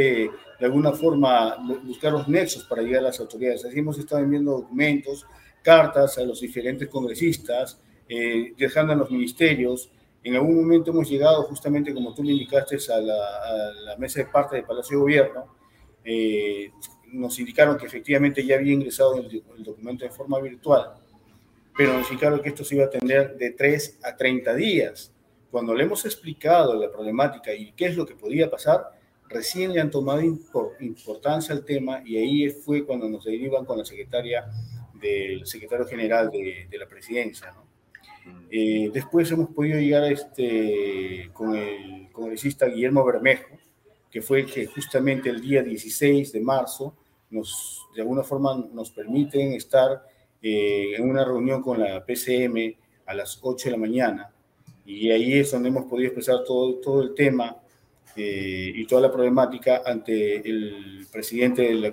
de alguna forma buscar los nexos para llegar a las autoridades. Así hemos estado enviando documentos, cartas a los diferentes congresistas, eh, dejando en los ministerios. En algún momento hemos llegado, justamente como tú me indicaste, a la, mesa de parte del Palacio de Gobierno. Eh, nos indicaron que efectivamente ya había ingresado el, documento en forma virtual, pero nos indicaron que esto se iba a tener de 3 a 30 días. Cuando le hemos explicado la problemática y qué es lo que podía pasar, recién le han tomado importancia al tema y ahí fue cuando nos derivan con la secretaria del secretario general de, de la presidencia. ¿no? Eh, después hemos podido llegar a este, con el congresista Guillermo Bermejo, que fue que justamente el día 16 de marzo nos, de alguna forma nos permiten estar eh, en una reunión con la PCM a las 8 de la mañana. Y ahí es donde hemos podido expresar todo, todo el tema eh, y toda la problemática ante el presidente del,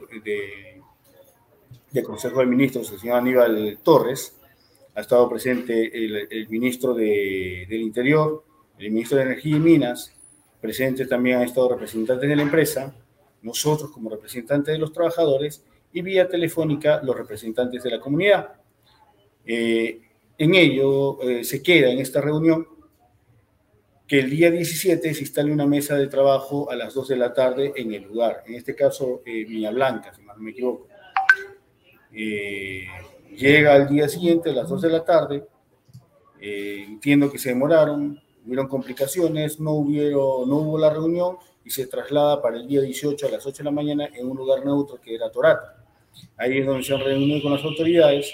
del Consejo de Ministros, el señor Aníbal Torres, ha estado presente el, ministro de, del Interior, el ministro de Energía y Minas, presente también han estado representantes de la empresa, nosotros como representantes de los trabajadores y vía telefónica los representantes de la comunidad. Eh, en ello eh, se queda en esta reunión que el día 17 se instale una mesa de trabajo a las 2 de la tarde en el lugar, en este caso eh, Blanca, si no me equivoco. Eh, Llega al día siguiente, a las 2 de la tarde, eh, entiendo que se demoraron, hubieron complicaciones, no, hubieron, no hubo la reunión y se traslada para el día 18 a las 8 de la mañana en un lugar neutro que era Torata. Ahí es donde se han reunido con las autoridades.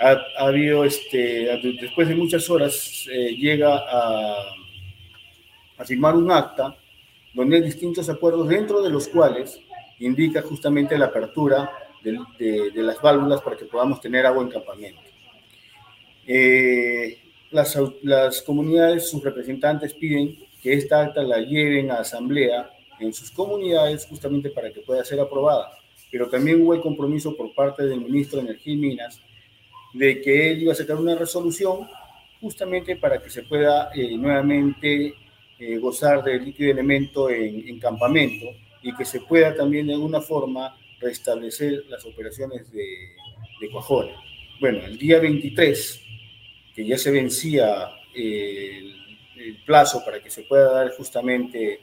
Ha, habido, este, después de muchas horas, eh, llega a, a firmar un acta donde hay distintos acuerdos dentro de los cuales indica justamente la apertura de, las válvulas para que podamos tener agua en campamento. Eh, las, las comunidades, sus representantes piden que esta acta la lleven a asamblea en sus comunidades justamente para que pueda ser aprobada. Pero también hubo el compromiso por parte del ministro de Energía y Minas de que él iba a sacar una resolución justamente para que se pueda eh, nuevamente eh, gozar del líquido elemento en, en, campamento y que se pueda también de alguna forma restablecer las operaciones de, de Bueno, el día 23, que ya se vencía el, plazo para que se pueda dar justamente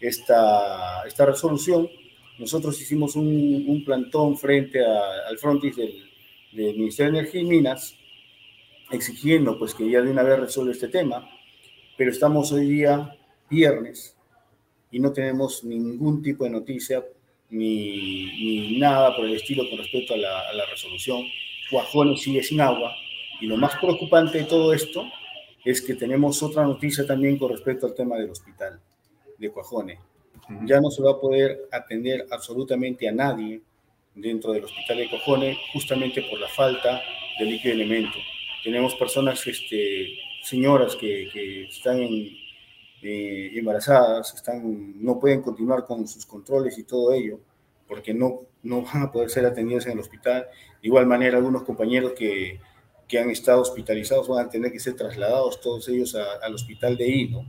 esta, esta resolución, nosotros hicimos un, plantón frente al frontis del, del, Ministerio de Energía y Minas, exigiendo pues que ya de una vez resuelva este tema, pero estamos hoy día viernes y no tenemos ningún tipo de noticia ni, nada por el estilo con respecto a la, resolución. Guajone sigue sin agua. Y lo más preocupante de todo esto es que tenemos otra noticia también con respecto al tema del hospital de Cuajone. Ya no se va a poder atender absolutamente a nadie dentro del hospital de Cuajone justamente por la falta de líquido elemento. Tenemos personas, este, señoras que, están eh, embarazadas, están, no pueden continuar con sus controles y todo ello, porque no, no van a poder ser atendidas en el hospital. De igual manera, algunos compañeros que, que han estado hospitalizados van a tener que ser trasladados todos ellos al hospital de Hilo.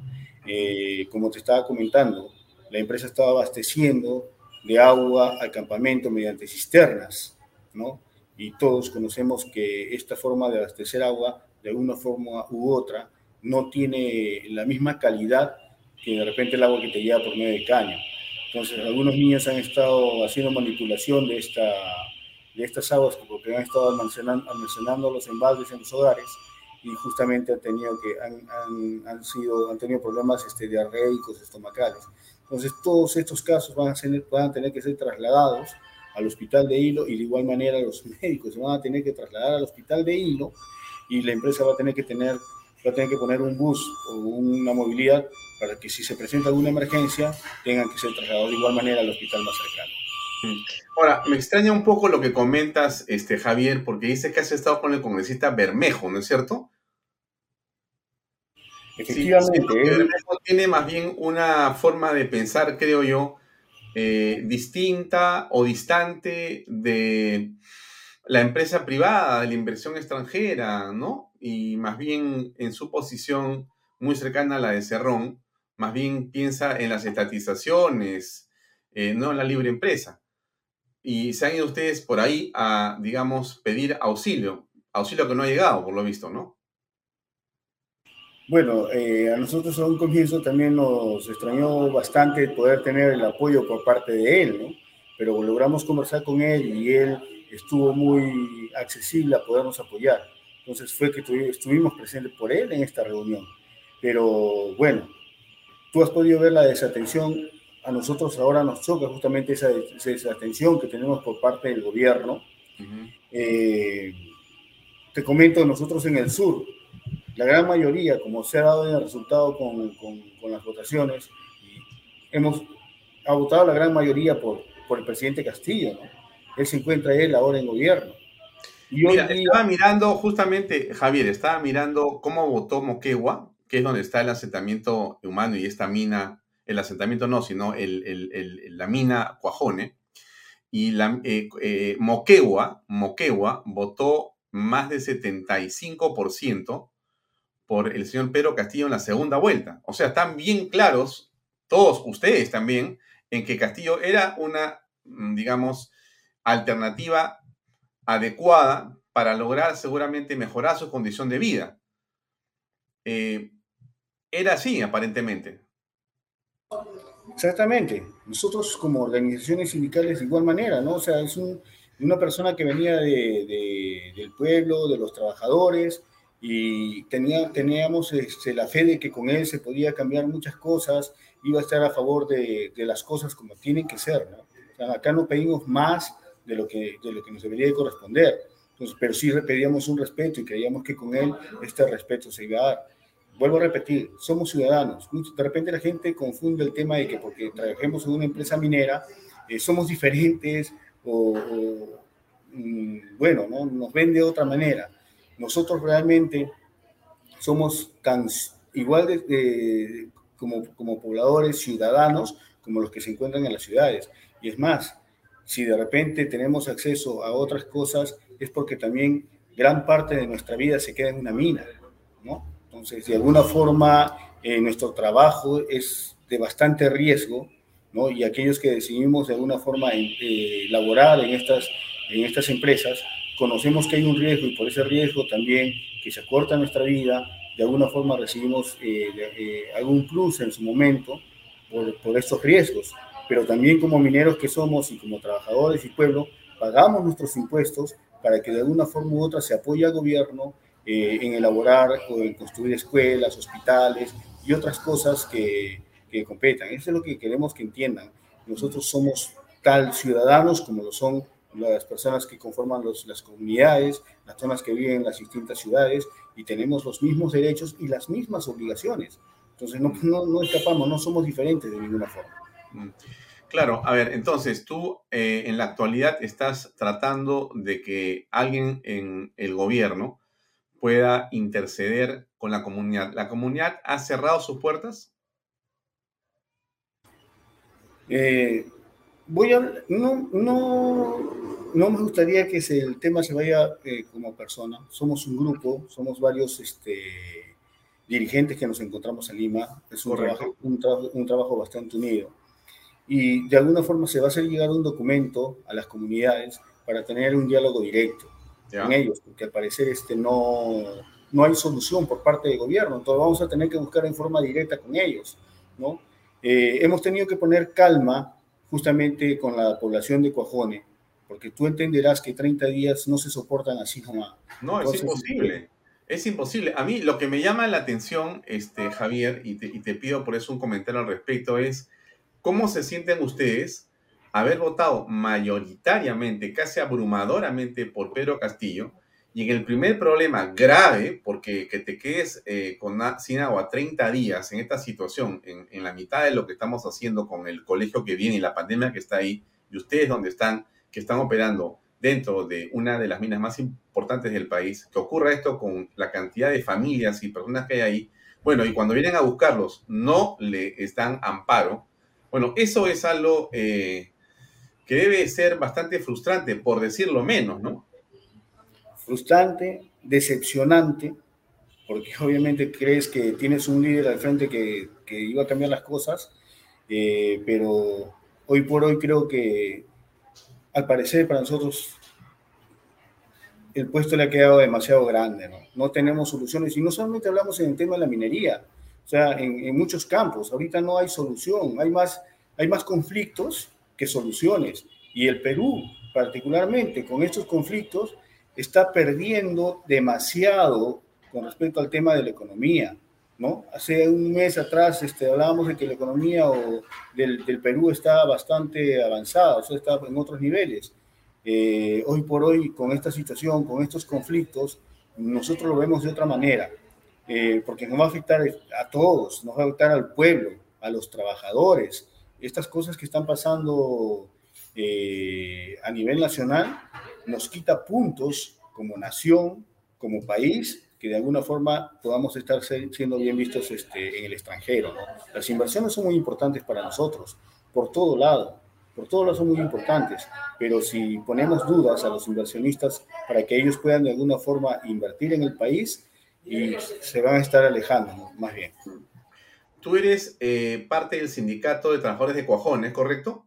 Eh, como te estaba comentando, la empresa estaba abasteciendo de agua al campamento mediante cisternas, ¿no? Y todos conocemos que esta forma de abastecer agua, de alguna forma u otra, no tiene la misma calidad que de repente el agua que te llega por medio de caño. Entonces, algunos niños han estado haciendo manipulación de esta de estas aguas porque han estado almacenando, almacenando los embalses en los hogares y justamente han tenido que han, han, sido han tenido problemas este, diarreicos estomacales entonces todos estos casos van a, ser, van a tener que ser trasladados al hospital de Hilo y de igual manera los médicos se van a tener que trasladar al hospital de Hilo y la empresa va a tener que tener va a tener que poner un bus o una movilidad para que si se presenta alguna emergencia tengan que ser trasladados de igual manera al hospital más cercano.
Ahora, me extraña un poco lo que comentas, este, Javier, porque dice que has estado con el congresista Bermejo, ¿no es cierto?
Efectivamente.
Bermejo tiene más bien una forma de pensar, creo yo, eh, distinta o distante de la empresa privada, de la inversión extranjera, ¿no? Y más bien en su posición muy cercana a la de Cerrón, más bien piensa en las estatizaciones, eh, no en la libre empresa y se han ido ustedes por ahí a, digamos, pedir auxilio, auxilio que no ha llegado, por lo visto, ¿no?
Bueno, eh, a nosotros a un comienzo también nos extrañó bastante poder tener el apoyo por parte de él, ¿no? Pero logramos conversar con él y él estuvo muy accesible a podernos apoyar. Entonces fue que estuvimos presentes por él en esta reunión. Pero bueno, tú has podido ver la desatención a nosotros ahora nos choca justamente esa, esa atención que tenemos por parte del gobierno. Eh, te comento, nosotros en el sur, la gran mayoría, como se ha dado en el resultado con, con, las votaciones, hemos ha votado la gran mayoría por, por el presidente Castillo. ¿no? Él se encuentra él ahora en gobierno.
Y Mira, estaba mirando justamente, Javier, estaba mirando cómo votó Moquegua, que es donde está el asentamiento humano y esta mina el asentamiento no, sino la mina Cuajone, y la, eh, eh, Moquegua, Moquegua votó más de 75% por el señor Pedro Castillo en la segunda vuelta. O sea, están bien claros, todos ustedes también, en que Castillo era una, mm, digamos, alternativa adecuada para lograr seguramente mejorar su condición de vida. Eh, era así, aparentemente.
Exactamente. Nosotros como organizaciones sindicales de igual manera, ¿no? O sea, es una persona que venía de, del pueblo, de los trabajadores, y tenía, teníamos este, la fe de que con él se podía cambiar muchas cosas, iba a estar a favor de, de las cosas como tienen que ser, ¿no? O sea, acá no pedimos más de lo que, de lo que nos debería de corresponder, Entonces, pero sí pedíamos un respeto y creíamos que con él este respeto se iba a dar vuelvo a repetir, somos ciudadanos. De repente la gente confunde el tema de que porque trabajemos en una empresa minera, eh, somos diferentes o, mm, bueno, ¿no? nos ven de otra manera. Nosotros realmente somos tan igual de, como, como pobladores, ciudadanos, como los que se encuentran en las ciudades. Y es más, si de repente tenemos acceso a otras cosas, es porque también gran parte de nuestra vida se queda en una mina, ¿no? Entonces, de alguna forma, eh, nuestro trabajo es de bastante riesgo, ¿no? Y aquellos que decidimos de alguna forma eh, laborar en estas, en estas empresas, conocemos que hay un riesgo y por ese riesgo también que se acorta nuestra vida, de alguna forma recibimos eh, algún plus en su momento por, por estos riesgos. Pero también como mineros que somos y como trabajadores y pueblo, pagamos nuestros impuestos para que de alguna forma u otra se apoye al gobierno eh, en elaborar o en construir escuelas, hospitales y otras cosas que, que competan. Eso es lo que queremos que entiendan. Nosotros somos tal ciudadanos como lo son las personas que conforman los, las comunidades, las personas que viven en las distintas ciudades y tenemos los mismos derechos y las mismas obligaciones. Entonces no, no, no escapamos, no somos diferentes de ninguna forma.
Mm. Claro, a ver, entonces tú eh, en la actualidad estás tratando de que alguien en el gobierno pueda interceder con la comunidad. ¿La comunidad ha cerrado sus puertas?
Eh, voy a, no, no, no me gustaría que el tema se vaya eh, como persona. Somos un grupo, somos varios este, dirigentes que nos encontramos en Lima. Es un trabajo, un, un trabajo bastante unido. Y de alguna forma se va a hacer llegar un documento a las comunidades para tener un diálogo directo con ellos, porque al parecer este no, no hay solución por parte del gobierno. Entonces vamos a tener que buscar en forma directa con ellos, ¿no? Eh, hemos tenido que poner calma justamente con la población de Cuajone, porque tú entenderás que 30 días no se soportan así como...
No, es imposible. Es imposible. A mí lo que me llama la atención, este, Javier, y te, y te pido por eso un comentario al respecto, es cómo se sienten ustedes haber votado mayoritariamente, casi abrumadoramente por Pedro Castillo, y en el primer problema grave, porque que te quedes eh, con, sin agua 30 días en esta situación, en, la mitad de lo que estamos haciendo con el colegio que viene y la pandemia que está ahí, y ustedes donde están, que están operando dentro de una de las minas más importantes del país, que ocurra esto con la cantidad de familias y personas que hay ahí, bueno, y cuando vienen a buscarlos no le están amparo, bueno, eso es algo eh, que debe ser bastante frustrante, por decirlo menos, ¿no?
Frustrante, decepcionante, porque obviamente crees que tienes un líder al frente que, que iba a cambiar las cosas, eh, pero hoy por hoy creo que al parecer para nosotros el puesto le ha quedado demasiado grande, ¿no? No tenemos soluciones y no solamente hablamos en el tema de la minería, o sea, en, en muchos campos, ahorita no hay solución, hay más, hay más conflictos que soluciones. Y el Perú, particularmente con estos conflictos, está perdiendo demasiado con respecto al tema de la economía. ¿no? Hace un mes atrás este, hablábamos de que la economía o del, del, Perú está bastante avanzada, o sea, está en otros niveles. Eh, hoy por hoy, con esta situación, con estos conflictos, nosotros lo vemos de otra manera, eh, porque nos va a afectar a todos, nos va a afectar al pueblo, a los trabajadores. Estas cosas que están pasando eh, a nivel nacional nos quita puntos como nación, como país, que de alguna forma podamos estar siendo bien vistos este, en el extranjero. Las inversiones son muy importantes para nosotros, por todo lado, por todos lados son muy importantes, pero si ponemos dudas a los inversionistas para que ellos puedan de alguna forma invertir en el país, y se van a estar alejando, más bien.
Tú eres eh, parte del sindicato de trabajadores de Cuajón, ¿es correcto?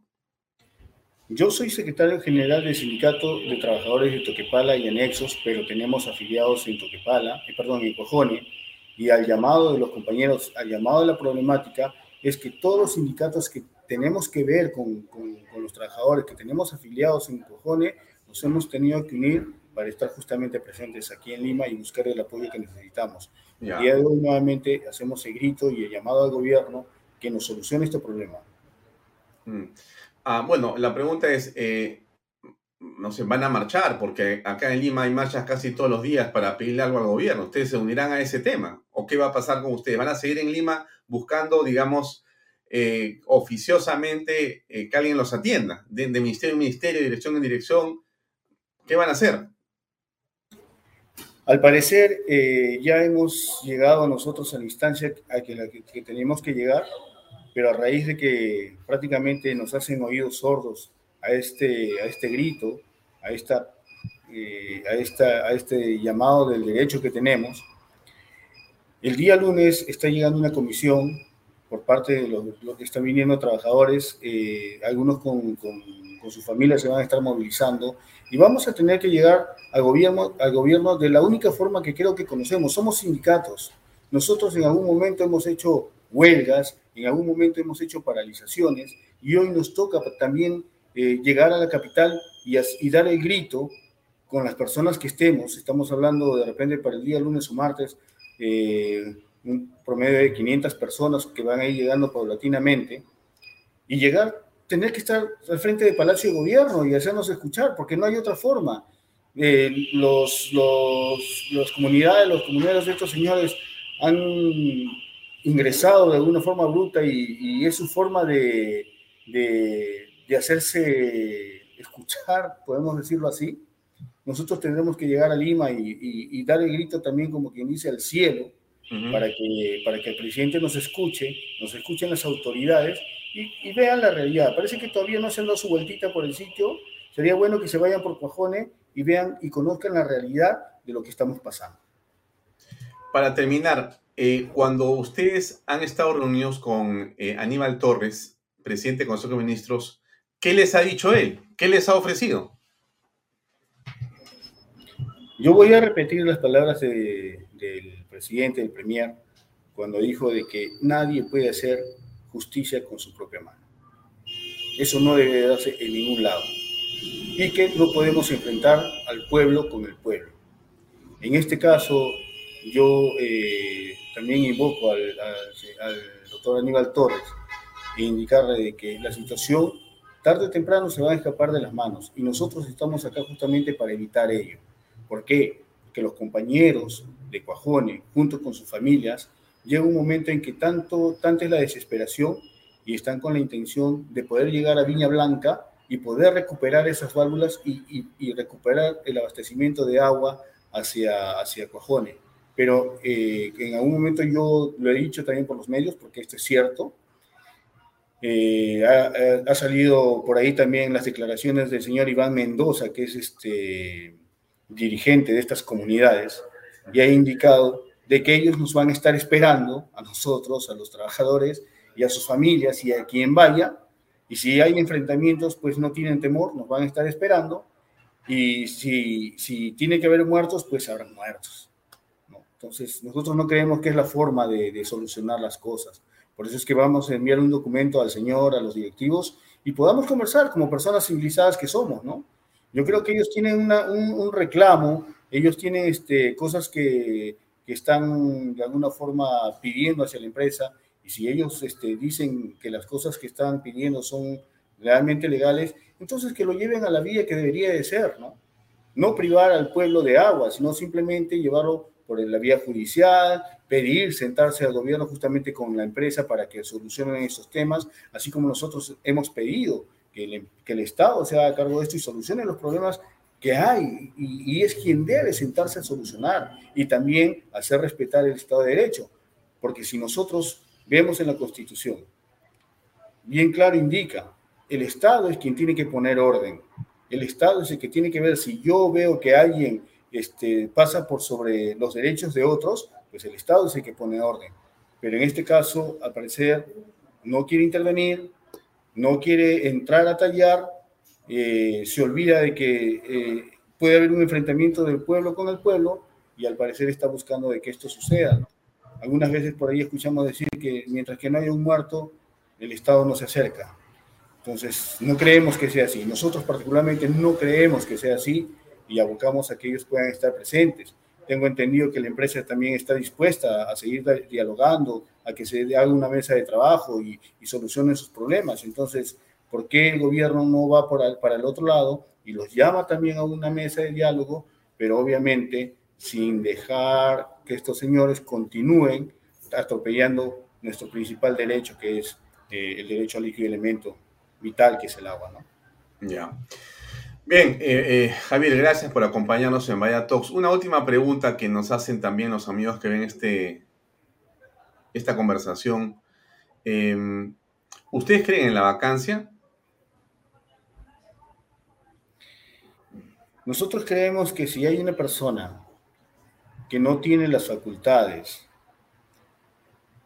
Yo soy secretario general del Sindicato de Trabajadores de Toquepala y anexos, pero tenemos afiliados en Toquepala, eh, perdón, en Cojone, y al llamado de los compañeros, al llamado de la problemática, es que todos los sindicatos que tenemos que ver con, con, con los trabajadores, que tenemos afiliados en Cojone, nos hemos tenido que unir para estar justamente presentes aquí en Lima y buscar el apoyo que necesitamos. Ya. El día de hoy nuevamente hacemos el grito y el llamado al gobierno que nos solucione este problema.
Mm. Ah, bueno, la pregunta es, eh, no sé, van a marchar, porque acá en Lima hay marchas casi todos los días para pedirle algo al gobierno. ¿Ustedes se unirán a ese tema? ¿O qué va a pasar con ustedes? ¿Van a seguir en Lima buscando, digamos, eh, oficiosamente eh, que alguien los atienda? De, ministerio en ministerio, dirección en dirección. ¿Qué van a hacer?
Al parecer, ya hemos llegado nosotros a la instancia a la que tenemos que llegar pero a raíz de que prácticamente nos hacen oídos sordos a este, a este grito, a, esta, eh, a, esta, a este llamado del derecho que tenemos, el día lunes está llegando una comisión por parte de los, los que están viniendo trabajadores, eh, algunos con, con, con sus familias se van a estar movilizando y vamos a tener que llegar al gobierno, al gobierno de la única forma que creo que conocemos. Somos sindicatos. Nosotros en algún momento hemos hecho huelgas, en algún momento hemos hecho paralizaciones y hoy nos toca también eh, llegar a la capital y, y, dar el grito con las personas que estemos. Estamos hablando de repente para el día lunes o martes, eh, un promedio de 500 personas que van a ir llegando paulatinamente y llegar tener que estar al frente del Palacio de Gobierno y hacernos escuchar, porque no hay otra forma. Eh, los, los, las comunidades, los comunidades de estos señores han ingresado de alguna forma bruta y, es su forma de, de, hacerse escuchar, podemos decirlo así. Nosotros tendremos que llegar a Lima y, dar el grito también, como quien dice, al cielo, para, que, para que el presidente nos escuche, nos escuchen las autoridades y, vean la realidad. Parece que todavía no se han dado su vueltita por el sitio. Sería bueno que se vayan por Cuajones y vean y conozcan la realidad de lo que estamos pasando.
Para terminar, eh, cuando ustedes han estado reunidos con eh, Aníbal Torres, presidente del Consejo de Ministros, ¿qué les ha dicho él? ¿Qué les ha ofrecido?
Yo voy a repetir las palabras del presidente, del premier, cuando dijo de que nadie puede hacer justicia con su propia mano. Eso no debe darse en ningún lado. Y que no podemos enfrentar al pueblo con el pueblo. En este caso, yo eh, también invoco al, doctor Aníbal Torres e indicarle de que la situación tarde o temprano se va a escapar de las manos y nosotros estamos acá justamente para evitar ello. ¿Por qué? Porque los compañeros de Cuajone, junto con sus familias, llega un momento en que tanto, tanta es la desesperación y están con la intención de poder llegar a Viña Blanca y poder recuperar esas válvulas y, recuperar el abastecimiento de agua hacia, hacia Cuajone. Pero eh, en algún momento yo lo he dicho también por los medios, porque esto es cierto, eh, ha, ha, salido por ahí también las declaraciones del señor Iván Mendoza, que es este dirigente de estas comunidades, y ha indicado de que ellos nos van a estar esperando, a nosotros, a los trabajadores y a sus familias y a quien vaya, y si hay enfrentamientos, pues no tienen temor, nos van a estar esperando, y si, si tiene que haber muertos, pues habrán muertos. Entonces, nosotros no creemos que es la forma de, de, solucionar las cosas. Por eso es que vamos a enviar un documento al señor, a los directivos, y podamos conversar como personas civilizadas que somos, ¿no? Yo creo que ellos tienen una, un, un, reclamo, ellos tienen este, cosas que, que están de alguna forma pidiendo hacia la empresa y si ellos este, dicen que las cosas que están pidiendo son realmente legales, entonces que lo lleven a la vía que debería de ser, ¿no? No privar al pueblo de agua, sino simplemente llevarlo por la vía judicial, pedir, sentarse al gobierno justamente con la empresa para que solucionen esos temas, así como nosotros hemos pedido que el, que el Estado se haga cargo de esto y solucione los problemas que hay y, es quien debe sentarse a solucionar y también hacer respetar el Estado de Derecho. Porque si nosotros vemos en la Constitución, bien claro indica, el Estado es quien tiene que poner orden. El Estado es el que tiene que ver si yo veo que alguien este, pasa por sobre los derechos de otros, pues el Estado es el que pone orden. Pero en este caso, al parecer, no quiere intervenir, no quiere entrar a tallar eh, se olvida de que eh, puede haber un enfrentamiento del pueblo con el pueblo y al parecer está buscando de que esto suceda. Algunas veces por ahí escuchamos decir que mientras que no haya un muerto, el Estado no se acerca. Entonces, no creemos que sea así. Nosotros particularmente no creemos que sea así y abocamos a que ellos puedan estar presentes. Tengo entendido que la empresa también está dispuesta a seguir dialogando, a que se haga una mesa de trabajo y, y solucione sus problemas. Entonces, ¿Por qué el gobierno no va para el otro lado y los llama también a una mesa de diálogo, pero obviamente sin dejar que estos señores continúen atropellando nuestro principal derecho, que es eh, el derecho al líquido elemento vital, que es el agua, ¿no?
Ya. Bien, eh, eh, Javier, gracias por acompañarnos en Vaya Talks. Una última pregunta que nos hacen también los amigos que ven este, esta conversación. Em, ¿Ustedes creen en la vacancia?
Nosotros creemos que si hay una persona que no tiene las facultades,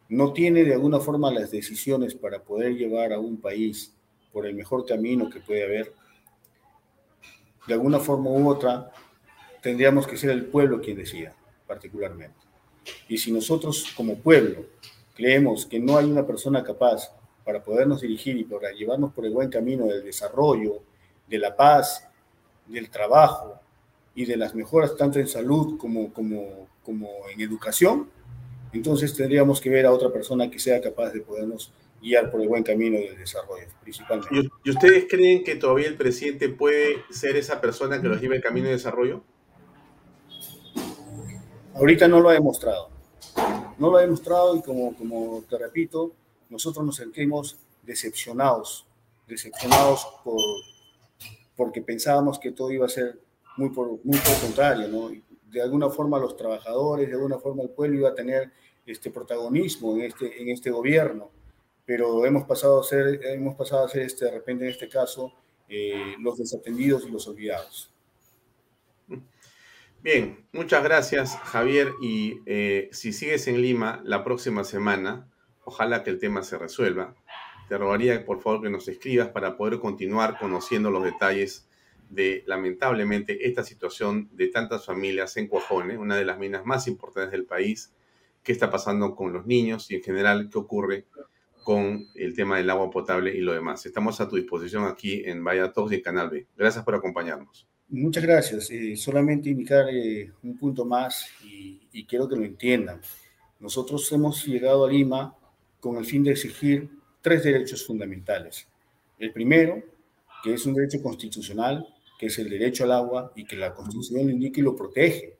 no tiene de alguna forma las decisiones para poder llevar a un país por el mejor camino que puede haber, de alguna forma u otra, tendríamos que ser el pueblo quien decida, particularmente. Y si nosotros como pueblo creemos que no hay una persona capaz para podernos dirigir y para llevarnos por el buen camino del desarrollo, de la paz, del trabajo y de las mejoras tanto en salud como, como, como en educación, entonces tendríamos que ver a otra persona que sea capaz de podernos guiar por el buen camino del desarrollo, principalmente.
¿Y ustedes creen que todavía el presidente puede ser esa persona que los lleve el camino de desarrollo?
Ahorita no lo ha demostrado. No lo ha demostrado y como, como te repito, nosotros nos sentimos decepcionados, decepcionados por, porque pensábamos que todo iba a ser muy por, muy por contrario, ¿no? De alguna forma los trabajadores, de alguna forma el pueblo iba a tener este protagonismo en este, en este gobierno, pero hemos pasado a ser, hemos pasado a ser este, de repente en este caso eh, los desatendidos y los olvidados.
Bien, muchas gracias Javier y eh, si sigues en Lima la próxima semana, ojalá que el tema se resuelva. Te rogaría por favor que nos escribas para poder continuar conociendo los detalles de lamentablemente esta situación de tantas familias en Cuajone, una de las minas más importantes del país, qué está pasando con los niños y en general qué ocurre con el tema del agua potable y lo demás. Estamos a tu disposición aquí en Vaya Talks y Canal B. Gracias por acompañarnos.
Muchas gracias. Eh, solamente indicar eh, un punto más y, quiero que lo entiendan. Nosotros hemos llegado a Lima con el fin de exigir tres derechos fundamentales. El primero, que es un derecho constitucional, que es el derecho al agua y que la Constitución lo indica y lo protege,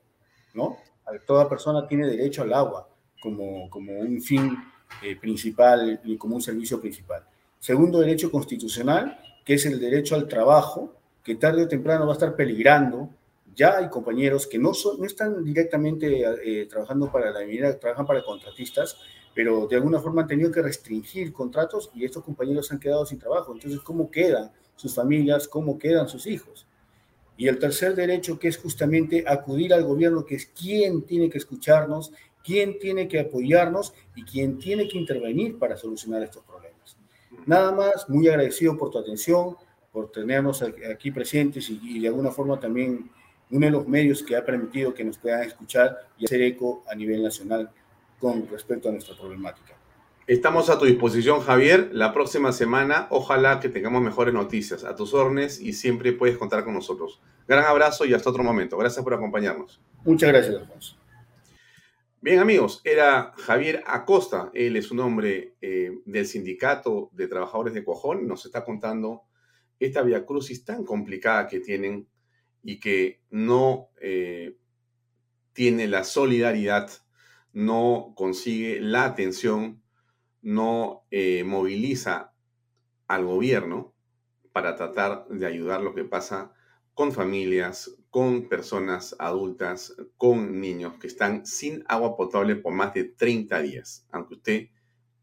¿no? Toda persona tiene derecho al agua como, como un fin eh, principal y como un servicio principal. Segundo derecho constitucional, que es el derecho al trabajo, que tarde o temprano va a estar peligrando. Ya hay compañeros que no, son, no están directamente eh, trabajando para la minera, trabajan para contratistas, pero de alguna forma han tenido que restringir contratos y estos compañeros han quedado sin trabajo. Entonces, ¿cómo quedan sus familias? ¿Cómo quedan sus hijos? Y el tercer derecho, que es justamente acudir al gobierno, que es quien tiene que escucharnos, quien tiene que apoyarnos y quien tiene que intervenir para solucionar estos problemas. Nada más, muy agradecido por tu atención por tenernos aquí presentes y, de alguna forma también uno de los medios que ha permitido que nos puedan escuchar y hacer eco a nivel nacional con respecto a nuestra problemática.
Estamos a tu disposición, Javier. La próxima semana, ojalá que tengamos mejores noticias. A tus órdenes y siempre puedes contar con nosotros. Gran abrazo y hasta otro momento. Gracias por acompañarnos.
Muchas gracias, Alfonso.
Bien, amigos, era Javier Acosta. Él es un hombre eh, del Sindicato de Trabajadores de Cojón. Nos está contando esta via crucis tan complicada que tienen y que no eh, tiene la solidaridad, no consigue la atención, no eh, moviliza al gobierno para tratar de ayudar lo que pasa con familias, con personas adultas, con niños que están sin agua potable por más de 30 días, aunque usted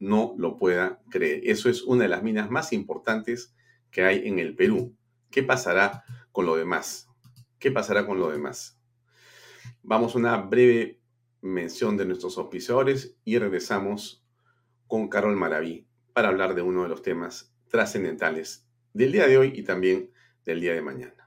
no lo pueda creer. Eso es una de las minas más importantes que hay en el Perú. ¿Qué pasará con lo demás? ¿Qué pasará con lo demás? Vamos a una breve mención de nuestros auspiciadores y regresamos con Carol Maraví para hablar de uno de los temas trascendentales del día de hoy y también del día de mañana.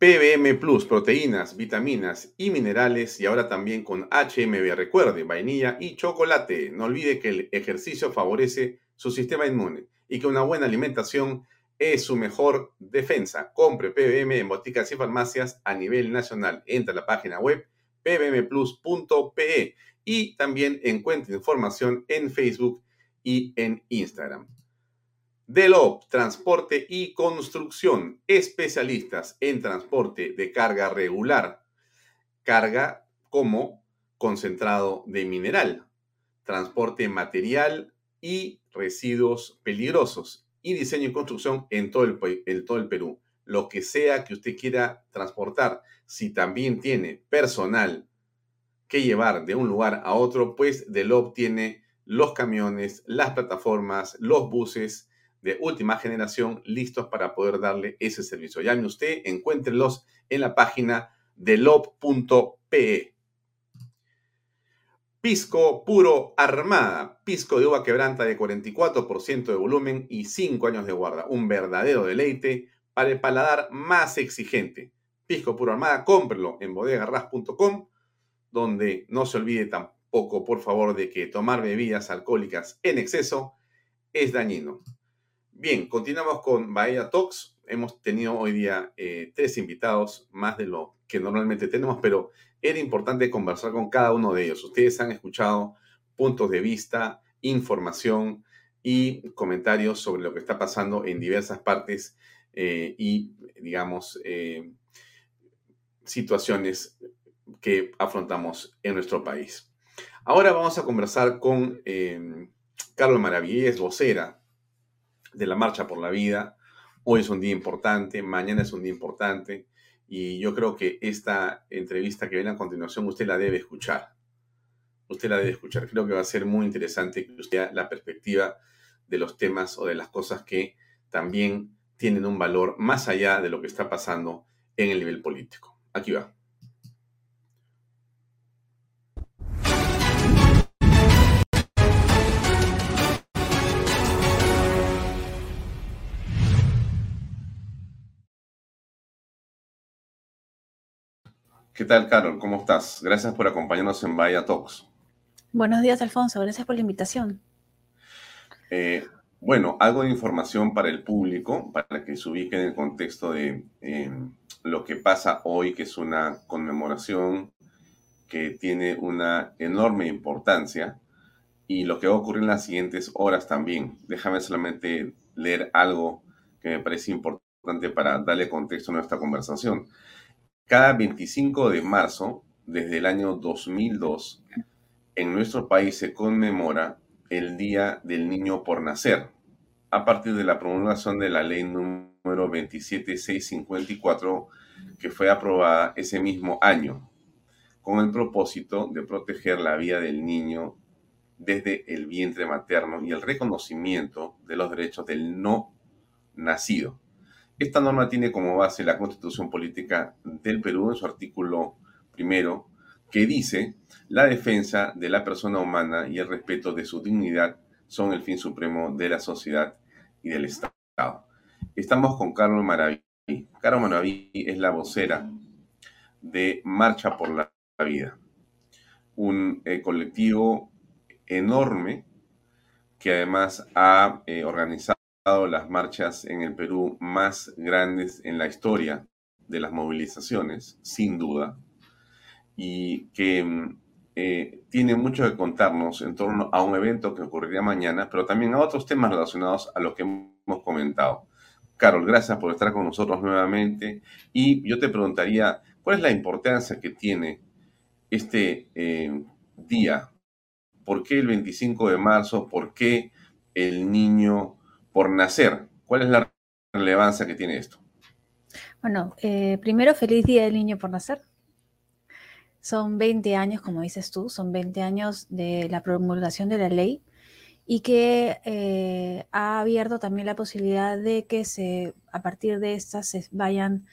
PBM Plus, proteínas, vitaminas y minerales y ahora también con HMB, recuerde, vainilla y chocolate. No olvide que el ejercicio favorece su sistema inmune y que una buena alimentación es su mejor defensa. Compre PBM en boticas y farmacias a nivel nacional. Entra a la página web pbmplus.pe y también encuentre información en Facebook y en Instagram. Delop, transporte y construcción, especialistas en transporte de carga regular, carga como concentrado de mineral, transporte material y residuos peligrosos. Y diseño y construcción en todo el, Perú. Lo que sea que usted quiera transportar, si también tiene personal que llevar de un lugar a otro, pues Delop tiene los camiones, las plataformas, los buses de última generación listos para poder darle ese servicio. Llame usted, encuéntrelos en la página delop.pe. Pisco puro armada. Pisco de uva quebranta de 44% de volumen y 5 años de guarda. Un verdadero deleite para el paladar más exigente. Pisco puro armada, cómprelo en bodegarras.com, donde no se olvide tampoco, por favor, de que tomar bebidas alcohólicas en exceso es dañino. Bien, continuamos con Bahía Talks. Hemos tenido hoy día eh, tres invitados, más de lo que normalmente tenemos, pero era importante conversar con cada uno de ellos. Ustedes han escuchado puntos de vista información y comentarios sobre lo que está pasando en diversas partes eh, y, digamos, eh, situaciones que afrontamos en nuestro país. Ahora vamos a conversar con Carlos Maravillés, vocera de la Marcha por la Vida. Hoy es un día importante, mañana es un día importante y yo creo que esta entrevista que viene a continuación usted la debe escuchar. Usted la debe escuchar. Creo que va a ser muy interesante que usted la perspectiva de los temas o de las cosas que también tienen un valor más allá de lo que está pasando en el nivel político. Aquí va. ¿Qué tal, Carol? ¿Cómo estás? Gracias por acompañarnos en Vaya Talks.
Buenos días, Alfonso. Gracias por la invitación.
Eh, bueno, algo de información para el público, para que se ubique en el contexto de em, lo que pasa hoy, que es una conmemoración que tiene una enorme importancia y lo que va a ocurrir en las siguientes horas también. Déjame solamente leer algo que me parece importante para darle contexto a nuestra conversación. Cada 25 de marzo, desde el año 2002, en nuestro país se conmemora el Día del Niño por Nacer, a partir de la promulgación de la ley número 27654, que fue aprobada ese mismo año, con el propósito de proteger la vida del niño desde el vientre materno y el reconocimiento de los derechos del no nacido. Esta norma tiene como base la Constitución Política del Perú en su artículo primero, que dice, la defensa de la persona humana y el respeto de su dignidad son el fin supremo de la sociedad y del Estado. Estamos con Carlos Maraví. Carlos Maraví es la vocera de Marcha por la Vida, un eh, colectivo enorme que además ha eh, organizado las marchas en el Perú más grandes en la historia de las movilizaciones, sin duda, y que mm, eh, tiene mucho que contarnos en torno a un evento que ocurriría mañana, pero también a otros temas relacionados a lo que hemos comentado. Carol, gracias por estar con nosotros nuevamente. Y yo te preguntaría, ¿cuál es la importancia que tiene este eh, día? ¿Por qué el 25 de marzo? ¿Por qué el niño por nacer. ¿Cuál es la relevancia que tiene esto?
Bueno, eh, primero, feliz Día del Niño por Nacer. Son 20 años, como dices tú, son 20 años de la promulgación de la ley y que eh, ha abierto también la posibilidad de que se, a partir de estas se vayan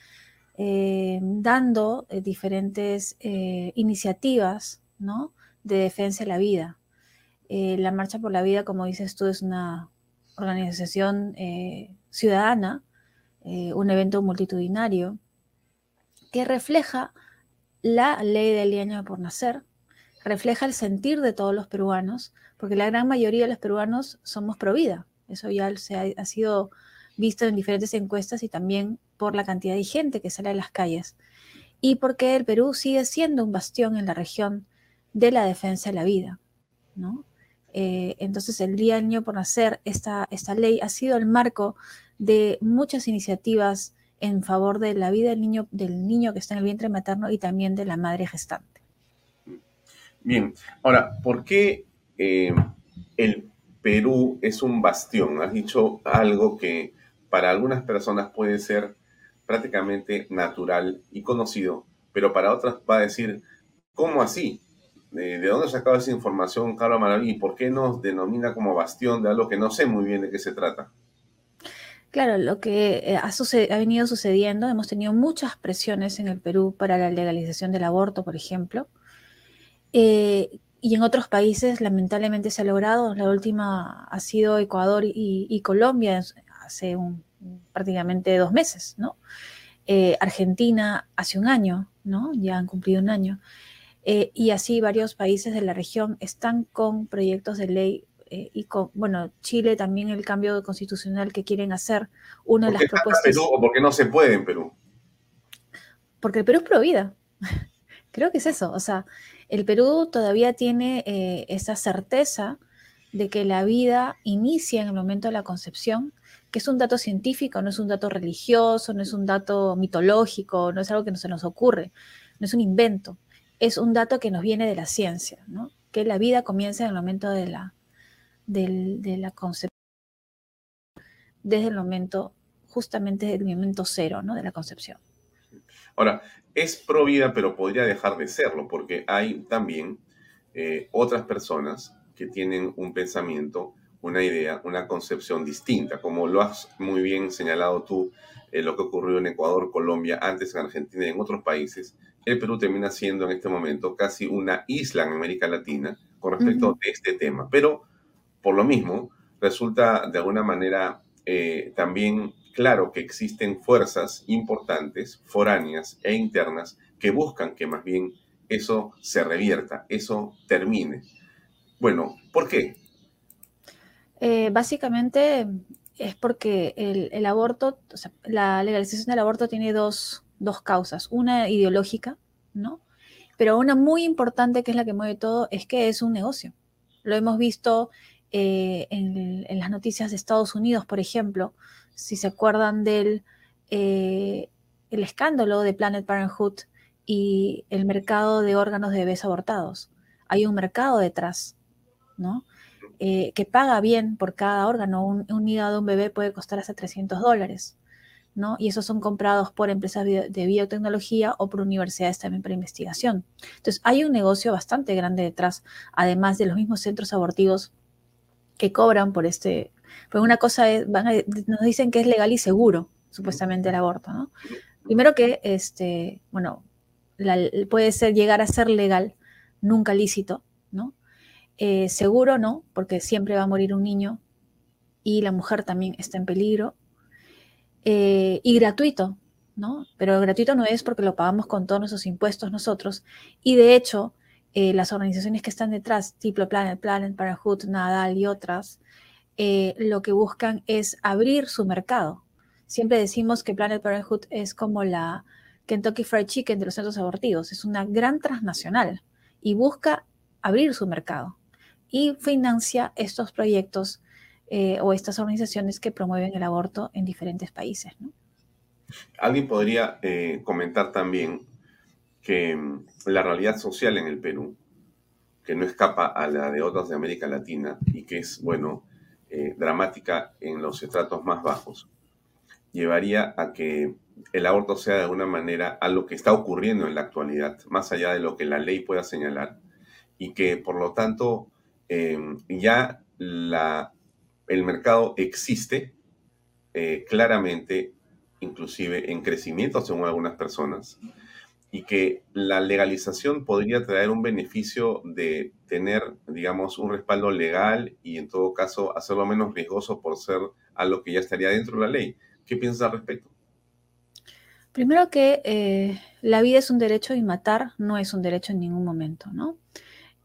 eh, dando diferentes iniciativas ¿no? de defensa de la vida. la Marcha por la Vida, como dices tú, es una organización eh, ciudadana, eh, un evento multitudinario, que refleja la ley del año por nacer, refleja el sentir de todos los peruanos, porque la gran mayoría de los peruanos somos pro vida. Eso ya se ha, sido visto en diferentes encuestas y también por la cantidad de gente que sale a las calles. Y porque el Perú sigue siendo un bastión en la región de la defensa de la vida. ¿no? Eh, entonces, el Día del Niño por Nacer, esta, esta ley ha sido el marco de muchas iniciativas en favor de la vida del niño, del niño que está en el vientre materno y también de la madre gestante.
Bien, ahora, ¿por qué eh, el Perú es un bastión? Has dicho algo que para algunas personas puede ser prácticamente natural y conocido, pero para otras va a decir, ¿cómo así? ¿De, dónde sacaba esa información Carlos Maraví? ¿Y por qué nos denomina como bastión de algo que no sé muy bien de qué se trata?
Claro, lo que eh, ha, ha, venido sucediendo, hemos tenido muchas presiones en el Perú para la legalización del aborto, por ejemplo, eh, y en otros países lamentablemente se ha logrado. La última ha sido Ecuador y, Colombia hace prácticamente dos meses, ¿no? Eh, Argentina hace un año, ¿no? Ya han cumplido un año. Eh, y así varios países de la región están con proyectos de ley eh, y con, bueno, Chile también el cambio constitucional que quieren hacer. Una de las propuestas.
Perú, ¿O por qué no se puede en Perú?
Porque el Perú es pro Creo que es eso. O sea, el Perú todavía tiene eh, esa certeza de que la vida inicia en el momento de la concepción, que es un dato científico, no es un dato religioso, no es un dato mitológico, no es algo que no se nos ocurre, no es un invento, es un dato que nos viene de la ciencia, ¿no? que la vida comienza en el momento de la, de la concepción, desde el momento, justamente desde el momento cero ¿no? de la concepción.
Ahora, es pro vida, pero podría dejar de serlo, porque hay también eh, otras personas que tienen un pensamiento, una idea, una concepción distinta, como lo has muy bien señalado tú, eh, lo que ocurrió en Ecuador, Colombia, antes en Argentina y en otros países, el Perú termina siendo en este momento casi una isla en América Latina con respecto a este tema. Pero, por lo mismo, resulta de alguna manera eh, también claro que existen fuerzas importantes, foráneas e internas, que buscan que más bien eso se revierta, eso termine. Bueno, ¿por qué?
Eh, básicamente es porque el, aborto, o sea, la legalización del aborto tiene dos, causas. Una ideológica, ¿no? Pero una muy importante, que es la que mueve todo, es que es un negocio. Lo hemos visto eh, en, las noticias de Estados Unidos, por ejemplo, si se acuerdan del eh, el escándalo de Planet Parenthood y el mercado de órganos de bebés abortados. Hay un mercado detrás, ¿no? Eh, que paga bien por cada órgano. Un, hígado de un bebé puede costar hasta 300 dólares, Y esos son comprados por empresas de biotecnología o por universidades también para investigación. Entonces, hay un negocio bastante grande detrás, además de los mismos centros abortivos que cobran por este. Pues una cosa es, nos dicen que es legal y seguro, supuestamente, el aborto, ¿no? Primero que, este, bueno, puede ser llegar a ser legal, nunca lícito, ¿no? Eh, seguro no, porque siempre va a morir un niño y la mujer también está en peligro. Eh, y gratuito, ¿no? Pero gratuito no es porque lo pagamos con todos nuestros impuestos nosotros. Y de hecho, eh, las organizaciones que están detrás, tipo Planet, Planet, Parenthood, Nadal y otras, lo que buscan es abrir su mercado. Siempre decimos que Planet Parenthood es como la Kentucky Fried Chicken de los centros abortivos, es una gran transnacional y busca abrir su mercado y financia estos proyectos eh, o estas organizaciones que promueven el aborto en diferentes países.
Alguien podría eh, comentar también que mm, la realidad social en el Perú, que no escapa a la de otras de América Latina y que es, bueno, eh, dramática en los estratos más bajos, llevaría a que el aborto sea de alguna manera a lo que está ocurriendo en la actualidad, más allá de lo que la ley pueda señalar, y que por lo tanto Em, ya la, el mercado existe eh, claramente, inclusive en crecimiento según algunas personas, y que la legalización podría traer un beneficio de tener, digamos, un respaldo legal y en todo caso hacerlo menos riesgoso por ser algo que ya estaría dentro de la ley. ¿Qué piensas al respecto?
Primero que eh, la vida es un derecho y matar no es un derecho en ningún momento, ¿no?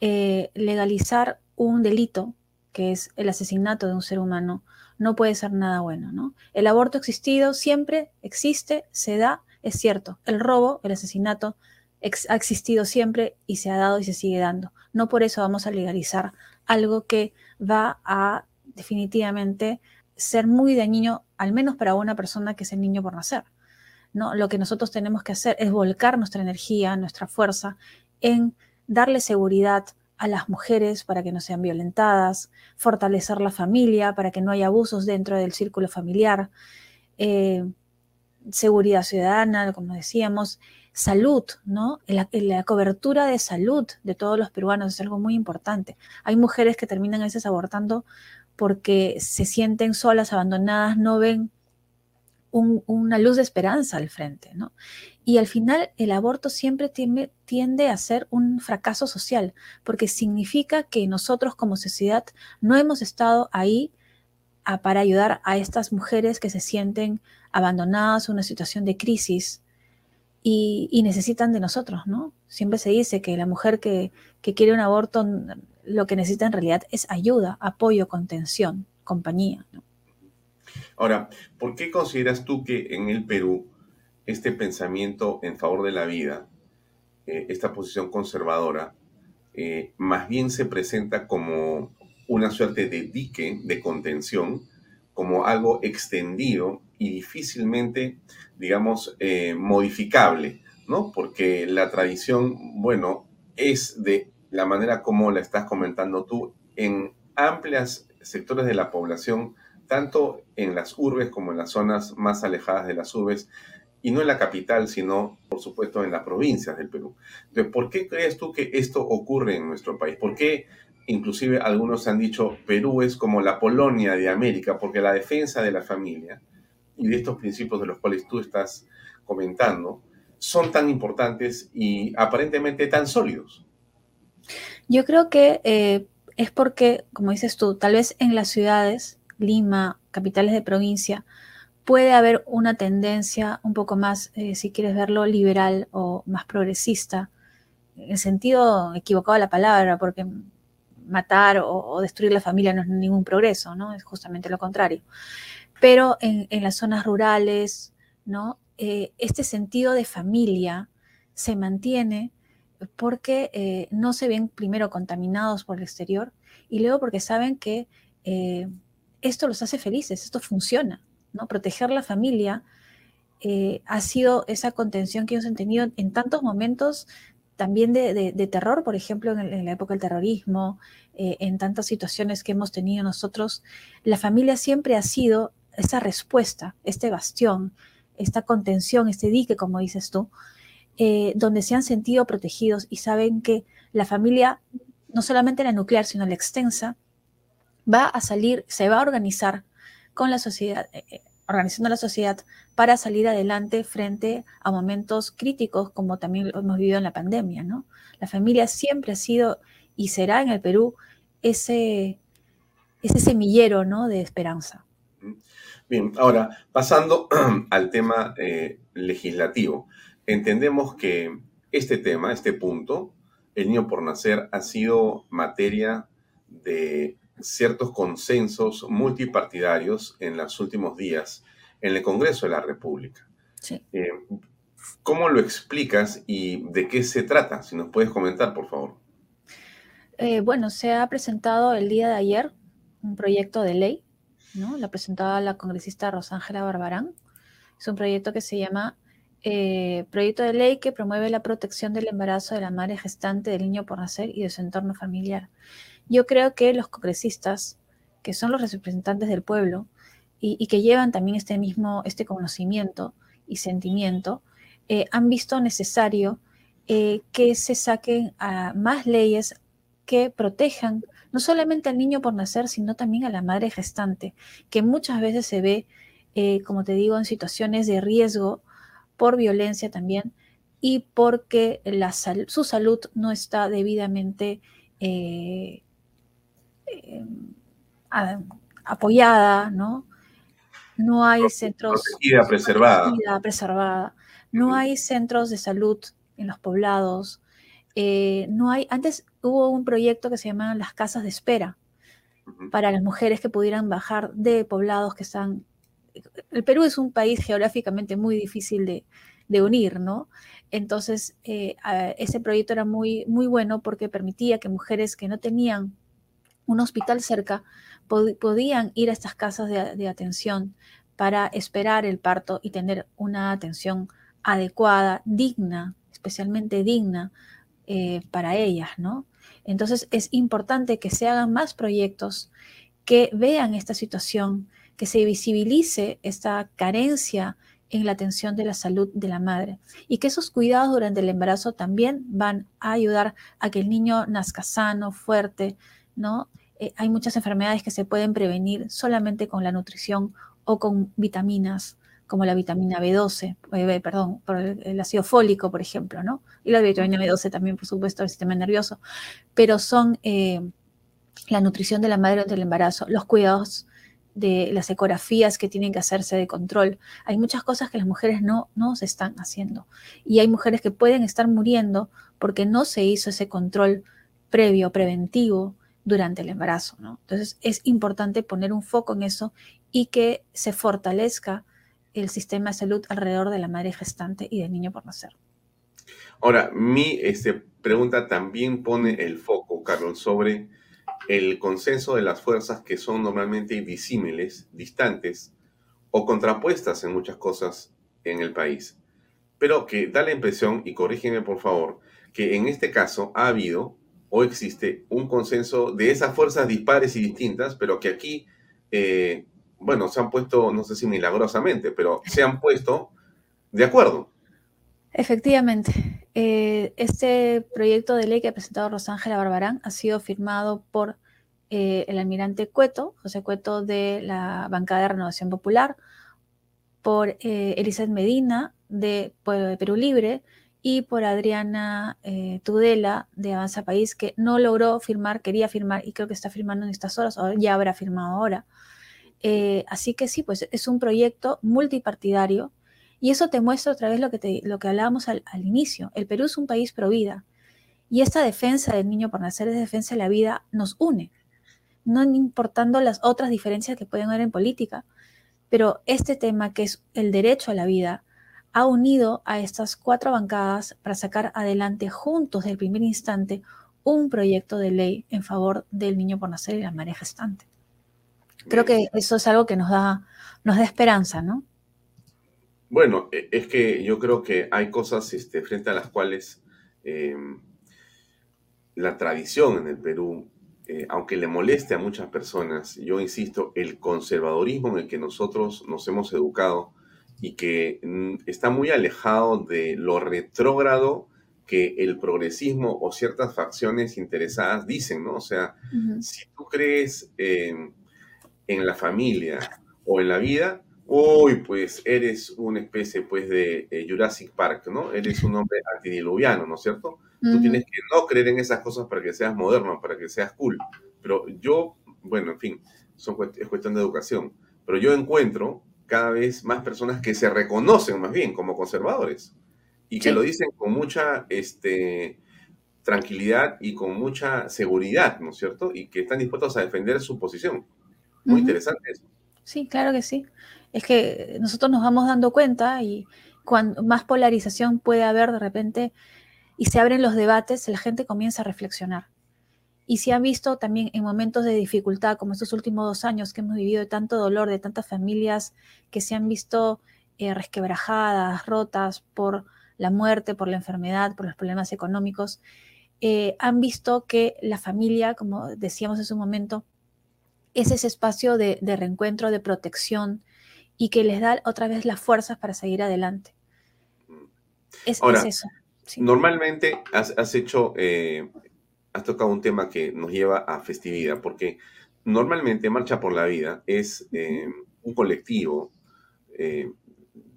Eh, legalizar un delito, que es el asesinato de un ser humano, no puede ser nada bueno, ¿no? El aborto existido siempre existe, se da, es cierto. El robo, el asesinato, ha existido siempre y se ha dado y se sigue dando. No por eso vamos a legalizar algo que va a definitivamente ser muy dañino, al menos para una persona que es el niño por nacer. ¿no? Lo que nosotros tenemos que hacer es volcar nuestra energía, nuestra fuerza en darle seguridad a las mujeres para que no sean violentadas, fortalecer la familia para que no haya abusos dentro del círculo familiar, eh, seguridad ciudadana, como decíamos, salud, ¿no? La, la, cobertura de salud de todos los peruanos es algo muy importante. Hay mujeres que terminan a veces abortando porque se sienten solas, abandonadas, no ven una luz de esperanza al frente, ¿no? Y al final el aborto siempre tiende, a ser un fracaso social, porque significa que nosotros como sociedad no hemos estado ahí para ayudar a estas mujeres que se sienten abandonadas una situación de crisis y, necesitan de nosotros, ¿no? Siempre se dice que la mujer que, que quiere un aborto lo que necesita en realidad es ayuda, apoyo, contención, compañía.
Ahora, ¿por qué consideras tú que en el Perú este pensamiento en favor de la vida, eh, esta posición conservadora, eh, más bien se presenta como una suerte de dique de contención como algo extendido y difícilmente, digamos, eh, modificable, ¿no? Porque la tradición, bueno, es de la manera como la estás comentando tú en amplias sectores de la población, tanto en las urbes como en las zonas más alejadas de las urbes, y no en la capital, sino, por supuesto, en las provincias del Perú. Entonces, ¿por qué crees tú que esto ocurre en nuestro país? ¿Por qué, inclusive, algunos han dicho Perú es como la Polonia de América? Porque la defensa de la familia y de estos principios de los cuales tú estás comentando son tan importantes y aparentemente tan sólidos.
Yo creo que eh, es porque, como dices tú, tal vez en las ciudades, Lima, capitales de provincia, puede haber una tendencia un poco más, eh, si quieres verlo, liberal o más progresista, en el sentido equivocado de la palabra, porque matar o, destruir la familia no es ningún progreso, ¿no? Es justamente lo contrario. Pero en, las zonas rurales, ¿no? Eh, este sentido de familia se mantiene porque eh, no se ven primero contaminados por el exterior y luego porque saben que esto los hace felices, esto funciona, ¿no? Proteger la familia eh, ha sido esa contención que ellos han tenido en tantos momentos también de, terror, por ejemplo, en, la época del terrorismo, eh, en tantas situaciones que hemos tenido nosotros. La familia siempre ha sido esa respuesta, este bastión, esta contención, este dique, como dices tú, eh, donde se han sentido protegidos y saben que la familia, no solamente la nuclear, sino la extensa, va a salir, se va a organizar con la sociedad, eh, eh, organizando la sociedad para salir adelante frente a momentos críticos como también lo hemos vivido en la pandemia, ¿no? La familia siempre ha sido y será en el Perú ese, ese semillero, ¿no? De esperanza.
Bien, ahora, pasando al tema eh, legislativo, entendemos que este tema, este punto, el niño por nacer, ha sido materia de ciertos consensos multipartidarios en los últimos días en el Congreso de la República. Eh, ¿Cómo lo explicas y de qué se trata? Si nos puedes comentar, por favor.
Eh, bueno, se ha presentado el día de ayer un proyecto de ley, ¿no? La presentaba la congresista Rosángela Barbarán. Es un proyecto que se llama eh, Proyecto de Ley que promueve la protección del embarazo de la madre gestante, del niño por nacer y de su entorno familiar. Yo creo que los congresistas, que son los representantes del pueblo y, que llevan también este mismo, este conocimiento y sentimiento, eh, han visto necesario eh, que se saquen más leyes que protejan no solamente al niño por nacer, sino también a la madre gestante, que muchas veces se ve, eh, como te digo, en situaciones de riesgo por violencia también y porque la su salud no está debidamente apoyada, ¿no? No hay centros...
Protegida, preservada.
preservada. No hay centros de salud en los poblados. Eh, no hay... Antes hubo un proyecto que se llamaba las casas de espera para las mujeres que pudieran bajar de poblados que están... El Perú es un país geográficamente muy difícil de, unir, ¿no? Entonces, eh, ese proyecto era muy, muy bueno porque permitía que mujeres que no tenían un hospital cerca, podían ir a estas casas de, atención para esperar el parto y tener una atención adecuada, digna, especialmente digna eh, para ellas, ¿no? Entonces es importante que se hagan más proyectos que vean esta situación, que se visibilice esta carencia en la atención de la salud de la madre y que esos cuidados durante el embarazo también van a ayudar a que el niño nazca sano, fuerte, ¿no? Eh, hay muchas enfermedades que se pueden prevenir solamente con la nutrición o con vitaminas, como la vitamina B12, eh, perdón, por el, ácido fólico, por ejemplo, ¿no? Y la vitamina B12 también, por supuesto, el sistema nervioso, pero son eh, la nutrición de la madre durante el embarazo, los cuidados de las ecografías que tienen que hacerse de control. Hay muchas cosas que las mujeres no, no se están haciendo. Y hay mujeres que pueden estar muriendo porque no se hizo ese control previo, preventivo, durante el embarazo, ¿no? Entonces es importante poner un foco en eso y que se fortalezca el sistema de salud alrededor de la madre gestante y del niño por nacer.
Ahora, mi este, pregunta también pone el foco, Carlos, sobre el consenso de las fuerzas que son normalmente disímiles, distantes o contrapuestas en muchas cosas en el país. Pero que da la impresión, y corrígeme por favor, que en este caso ha habido o existe un consenso de esas fuerzas dispares y distintas, pero que aquí, eh, bueno, se han puesto, no sé si milagrosamente, pero se han puesto de acuerdo.
Efectivamente, eh, este proyecto de ley que ha presentado Rosángela Barbarán ha sido firmado por eh, el almirante Cueto, José Cueto de la Bancada de Renovación Popular, por Elizabeth Medina de Perú Libre y por Adriana Tudela de Avanza País, que no logró firmar, quería firmar y creo que está firmando en estas horas, o ya habrá firmado ahora. así que sí, pues es un proyecto multipartidario y eso te muestra otra vez lo que, te, lo que hablábamos al, inicio. El Perú es un país pro vida. Y esta defensa del niño por nacer es defensa de la vida nos une, no importando las otras diferencias que pueden haber en política. Pero este tema, que es el derecho a la vida, ha unido a estas cuatro bancadas para sacar adelante juntos desde el primer instante un proyecto de ley en favor del niño por nacer y la madre gestante. Creo que eso es algo que nos da, nos da esperanza, ¿no?
Bueno, e, es que yo creo que hay cosas este, frente a las cuales em, la tradición en el Perú, eh, aunque le moleste a muchas personas, yo insisto, el conservadorismo en el que nosotros nos hemos educado y que mm, está muy alejado de lo retrógrado que el progresismo o ciertas facciones interesadas dicen, ¿no? O sea, si tú crees en la familia o en la vida, Uy, pues eres una especie pues de eh, Jurassic Park, ¿no? Eres un hombre antidiluviano, ¿no es cierto? Tú tienes que no creer en esas cosas para que seas moderno, para que seas cool. Pero yo, bueno, en fin, son, es cuestión de educación. Pero yo encuentro cada vez más personas que se reconocen más bien como conservadores y que lo dicen con mucha este, tranquilidad y con mucha seguridad, ¿no es cierto? Y que están dispuestos a defender su posición. Muy interesante eso.
Sí, claro que sí es que nosotros nos vamos dando cuenta y cuando más polarización puede haber de repente y se abren los debates, la gente comienza a reflexionar. Y si han visto también en momentos de dificultad, como estos últimos dos años que hemos vivido de tanto dolor, de tantas familias que se han visto eh, resquebrajadas, rotas por la muerte, por la enfermedad, por los problemas económicos, eh, han visto que la familia, como decíamos en su momento, es ese espacio de reencuentro, de protección, y que les da otra vez las fuerzas para seguir adelante.
Es, eso. Normalmente has, hecho, eh, has tocado un tema que nos lleva a festividad, porque normalmente Marcha por la Vida es eh, un colectivo eh,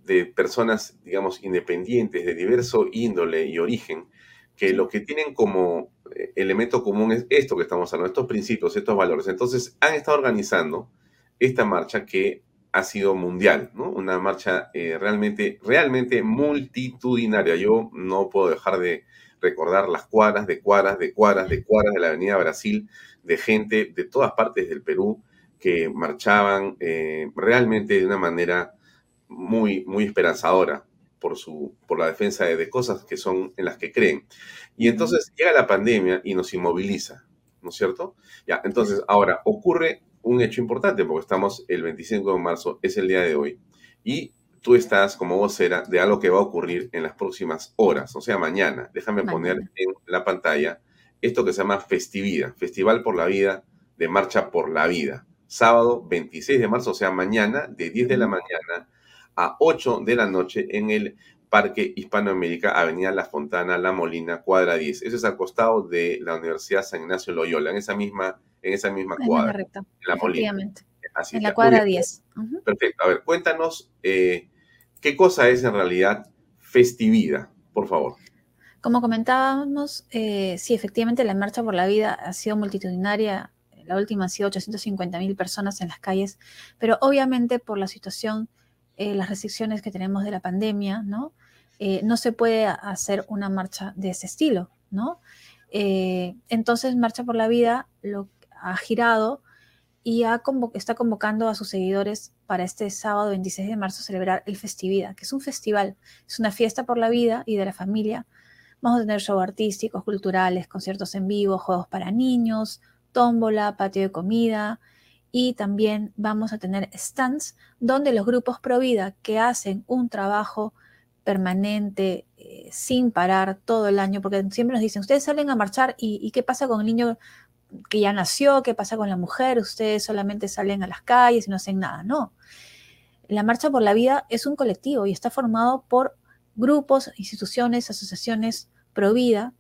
de personas, digamos, independientes, de diverso índole y origen, que lo que tienen como elemento común es esto que estamos hablando, estos principios, estos valores. Entonces, han estado organizando esta marcha que ha sido mundial, ¿no? Una marcha eh, realmente, realmente multitudinaria. Yo no puedo dejar de recordar las cuadras, de cuadras, de cuadras, de cuadras de la Avenida Brasil, de gente de todas partes del Perú que marchaban eh, realmente de una manera muy, muy esperanzadora por, su, por la defensa de, de cosas que son en las que creen. Y entonces llega la pandemia y nos inmoviliza, ¿no es cierto? Ya, entonces ahora ocurre un hecho importante, porque estamos el 25 de marzo, es el día de hoy, y tú estás como vocera de algo que va a ocurrir en las próximas horas, o sea, mañana. Déjame poner en la pantalla esto que se llama Festividad, Festival por la Vida de Marcha por la Vida. Sábado 26 de marzo, o sea, mañana, de 10 de la mañana a 8 de la noche en el Parque Hispanoamérica, Avenida La Fontana, La Molina, cuadra 10. Eso es al costado de la Universidad San Ignacio Loyola, en esa misma en esa misma cuadra. en la Molina.
en la cuadra 10.
Perfecto. A ver, cuéntanos eh, qué cosa es en realidad festividad, por favor.
Como comentábamos, eh, sí, efectivamente la Marcha por la Vida ha sido multitudinaria. La última ha sido 850 mil personas en las calles, pero obviamente por la situación, eh, las restricciones que tenemos de la pandemia, ¿no? no se puede hacer una marcha de ese estilo, ¿no? entonces, Marcha por la Vida ha girado y está convocando a sus seguidores para este sábado 26 de marzo celebrar el Festividad, que es un festival, es una fiesta por la vida y de la familia. Vamos a tener shows artísticos, culturales, conciertos en vivo, juegos para niños, tómbola, patio de comida y también vamos a tener stands donde los grupos pro vida que hacen un trabajo permanente, eh, sin parar todo el año, porque siempre nos dicen, ustedes salen a marchar y, qué pasa con el niño que ya nació, qué pasa con la mujer, ustedes solamente salen a las calles y no hacen nada, no. La Marcha por la Vida es un colectivo y está formado por grupos, instituciones, asociaciones pro vida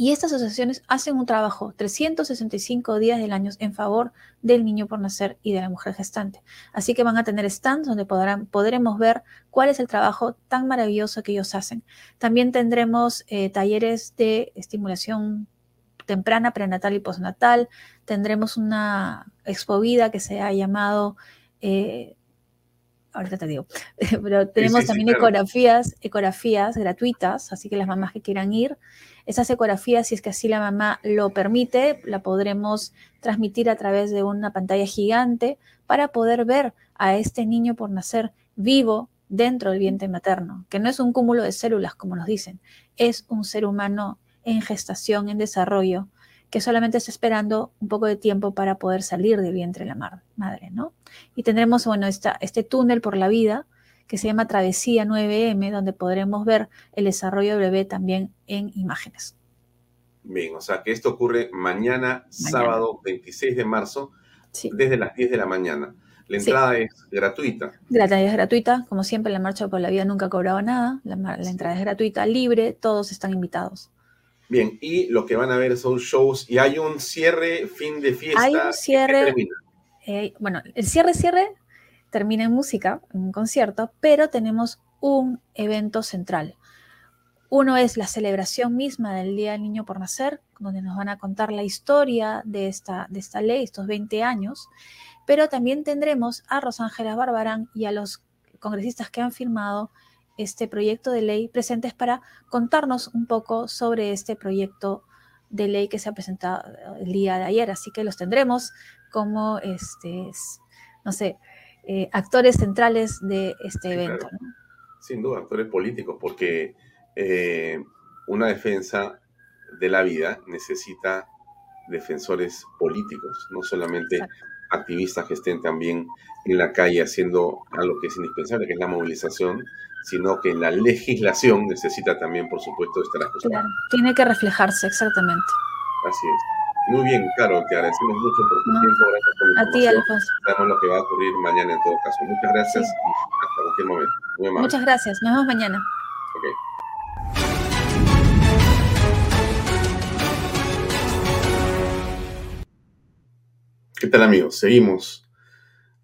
y estas asociaciones hacen un trabajo 365 días del año en favor del niño por nacer y de la mujer gestante. Así que van a tener stands donde podrán, podremos ver cuál es el trabajo tan maravilloso que ellos hacen. También tendremos eh, talleres de estimulación temprana, prenatal y postnatal. Tendremos una expovida que se ha llamado eh, ahorita te digo, pero tenemos también ecografías, ecografías gratuitas, así que las mamás que quieran ir, esas ecografías, si es que así la mamá lo permite, la podremos transmitir a través de una pantalla gigante para poder ver a este niño por nacer vivo dentro del vientre materno, que no es un cúmulo de células, como nos dicen, es un ser humano en gestación, en desarrollo, que solamente está esperando un poco de tiempo para poder salir del vientre de la madre, ¿no? Y tendremos, bueno, esta, este túnel por la vida que se llama Travesía 9M, donde podremos ver el desarrollo del bebé también en imágenes.
Bien, o sea que esto ocurre mañana, sábado 26 de marzo, desde las 10 de la mañana. La entrada es gratuita.
La entrada es gratuita, como siempre, la Marcha por la Vida nunca ha cobrado nada. La, la entrada es gratuita, libre, todos están invitados.
Bien, y lo que van a ver son shows y hay un cierre, fin de fiesta.
Hay un cierre. Eh, bueno, el cierre, cierre termina en música, en un concierto, pero tenemos un evento central. Uno es la celebración misma del Día del Niño por Nacer, donde nos van a contar la historia de esta, de esta ley, estos 20 años, pero también tendremos a Rosángela Barbarán y a los congresistas que han firmado este proyecto de ley presentes para contarnos un poco sobre este proyecto de ley que se ha presentado el día de ayer. Así que los tendremos como, este, no sé, eh, actores centrales de este evento.
Sin duda, actores políticos, porque eh, una defensa de la vida necesita defensores políticos, no solamente activistas que estén también en la calle haciendo algo que es indispensable, que es la movilización, sino que la legislación necesita también, por supuesto, estar ajustada. Claro,
tiene que reflejarse, exactamente.
Así es. Muy bien, Caro, te agradecemos mucho por tu tiempo, gracias por la
A ti, Alfonso.
Sabemos lo que va a ocurrir mañana en todo caso. Muchas gracias y hasta cualquier momento.
Muchas gracias, nos vemos mañana.
¿Qué tal amigos? Seguimos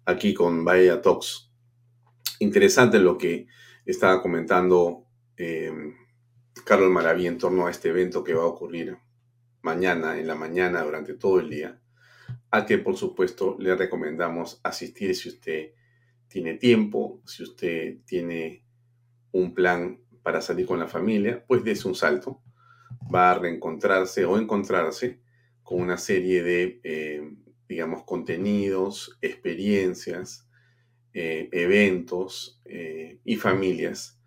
aquí con Bahía Talks. Interesante lo que estaba comentando eh, Carlos Maraví en torno a este evento que va a ocurrir mañana, en la mañana, durante todo el día, al que por supuesto le recomendamos asistir si usted tiene tiempo, si usted tiene un plan para salir con la familia, pues des un salto. Va a reencontrarse o encontrarse con una serie de, eh, digamos, contenidos, experiencias, eh, eventos eh, y familias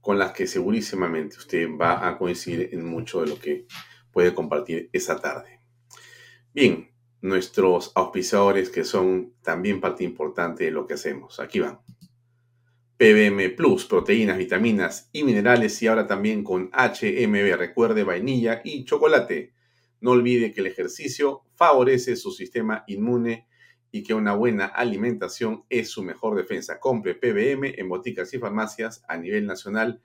con las que segurísimamente usted va a coincidir en mucho de lo que puede compartir esa tarde. Bien, nuestros auspiciadores que son también parte importante de lo que hacemos. Aquí van. PBM Plus, proteínas, vitaminas y minerales y ahora también con HMB, recuerde vainilla y chocolate. No olvide que el ejercicio favorece su sistema inmune y que una buena alimentación es su mejor defensa. Compre PBM en boticas y farmacias a nivel nacional.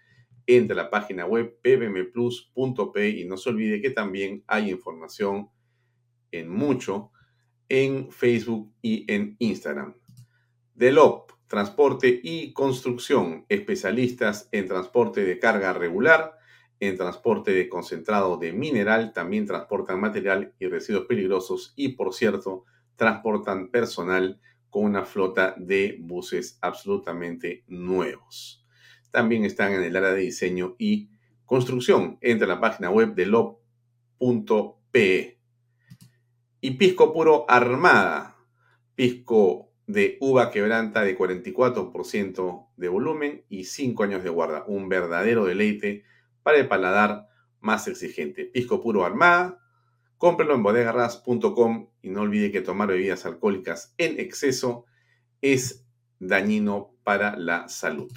Entre la página web pbmplus.p y no se olvide que también hay información en mucho en Facebook y en Instagram. Delop, transporte y construcción, especialistas en transporte de carga regular, en transporte de concentrado de mineral, también transportan material y residuos peligrosos y, por cierto, transportan personal con una flota de buses absolutamente nuevos. También están en el área de diseño y construcción. Entra a la página web de lo.pe. Y pisco puro armada. Pisco de uva quebranta de 44% de volumen y 5 años de guarda. Un verdadero deleite para el paladar más exigente. Pisco puro armada Cómprelo en bodegarras.com y no olvide que tomar bebidas alcohólicas en exceso es dañino para la salud.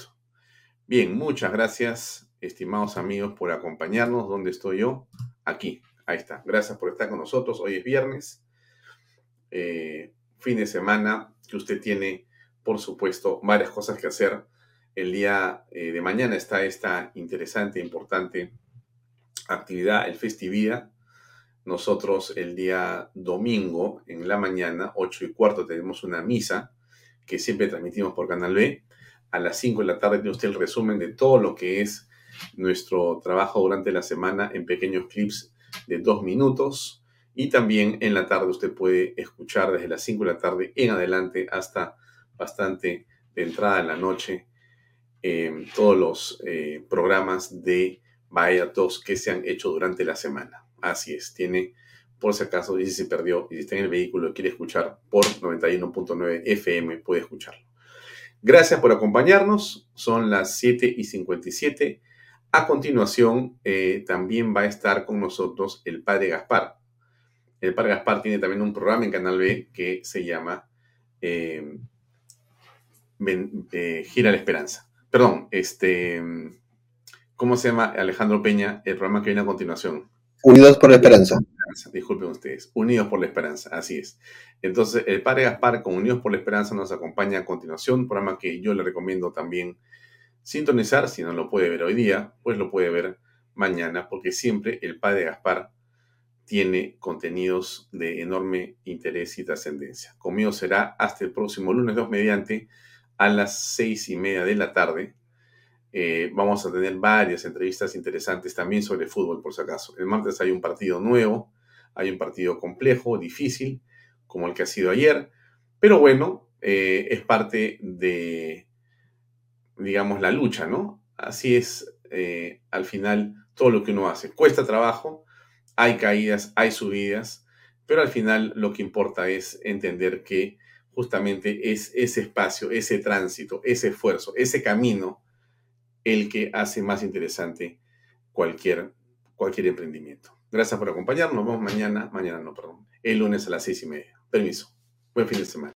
Bien, muchas gracias, estimados amigos, por acompañarnos. ¿Dónde estoy yo? Aquí, ahí está. Gracias por estar con nosotros. Hoy es viernes, eh, fin de semana, que usted tiene, por supuesto, varias cosas que hacer. El día eh, de mañana está esta interesante, importante actividad, el Festivía. Nosotros el día domingo, en la mañana, 8 y cuarto, tenemos una misa que siempre transmitimos por Canal B. A las 5 de la tarde tiene usted el resumen de todo lo que es nuestro trabajo durante la semana en pequeños clips de dos minutos. Y también en la tarde usted puede escuchar desde las 5 de la tarde en adelante hasta bastante de entrada en la noche eh, todos los eh, programas de Vaya 2 que se han hecho durante la semana. Así es, tiene, por si acaso, y si perdió y si está en el vehículo y quiere escuchar por 91.9 FM, puede escucharlo. Gracias por acompañarnos, son las 7 y 57. A continuación, eh, también va a estar con nosotros el padre Gaspar. El padre Gaspar tiene también un programa en Canal B que se llama eh, eh, Gira la Esperanza. Perdón, este, ¿cómo se llama Alejandro Peña? El programa que viene a continuación.
Unidos por la Esperanza.
Disculpen ustedes. Unidos por la Esperanza, así es. Entonces, el padre Gaspar con Unidos por la Esperanza nos acompaña a continuación, programa que yo le recomiendo también sintonizar. Si no lo puede ver hoy día, pues lo puede ver mañana, porque siempre el padre Gaspar tiene contenidos de enorme interés y trascendencia. Conmigo será hasta el próximo lunes 2 mediante a las seis y media de la tarde eh, vamos a tener varias entrevistas interesantes también sobre fútbol, por si acaso. El martes hay un partido nuevo, hay un partido complejo, difícil, como el que ha sido ayer, pero bueno, eh, es parte de, digamos, la lucha, ¿no? Así es, eh, al final, todo lo que uno hace. Cuesta trabajo, hay caídas, hay subidas, pero al final lo que importa es entender que justamente es ese espacio, ese tránsito, ese esfuerzo, ese camino, el que hace más interesante cualquier, cualquier emprendimiento. Gracias por acompañarnos. Nos vemos mañana, mañana no, perdón, el lunes a las seis y media. Permiso. Buen fin de semana.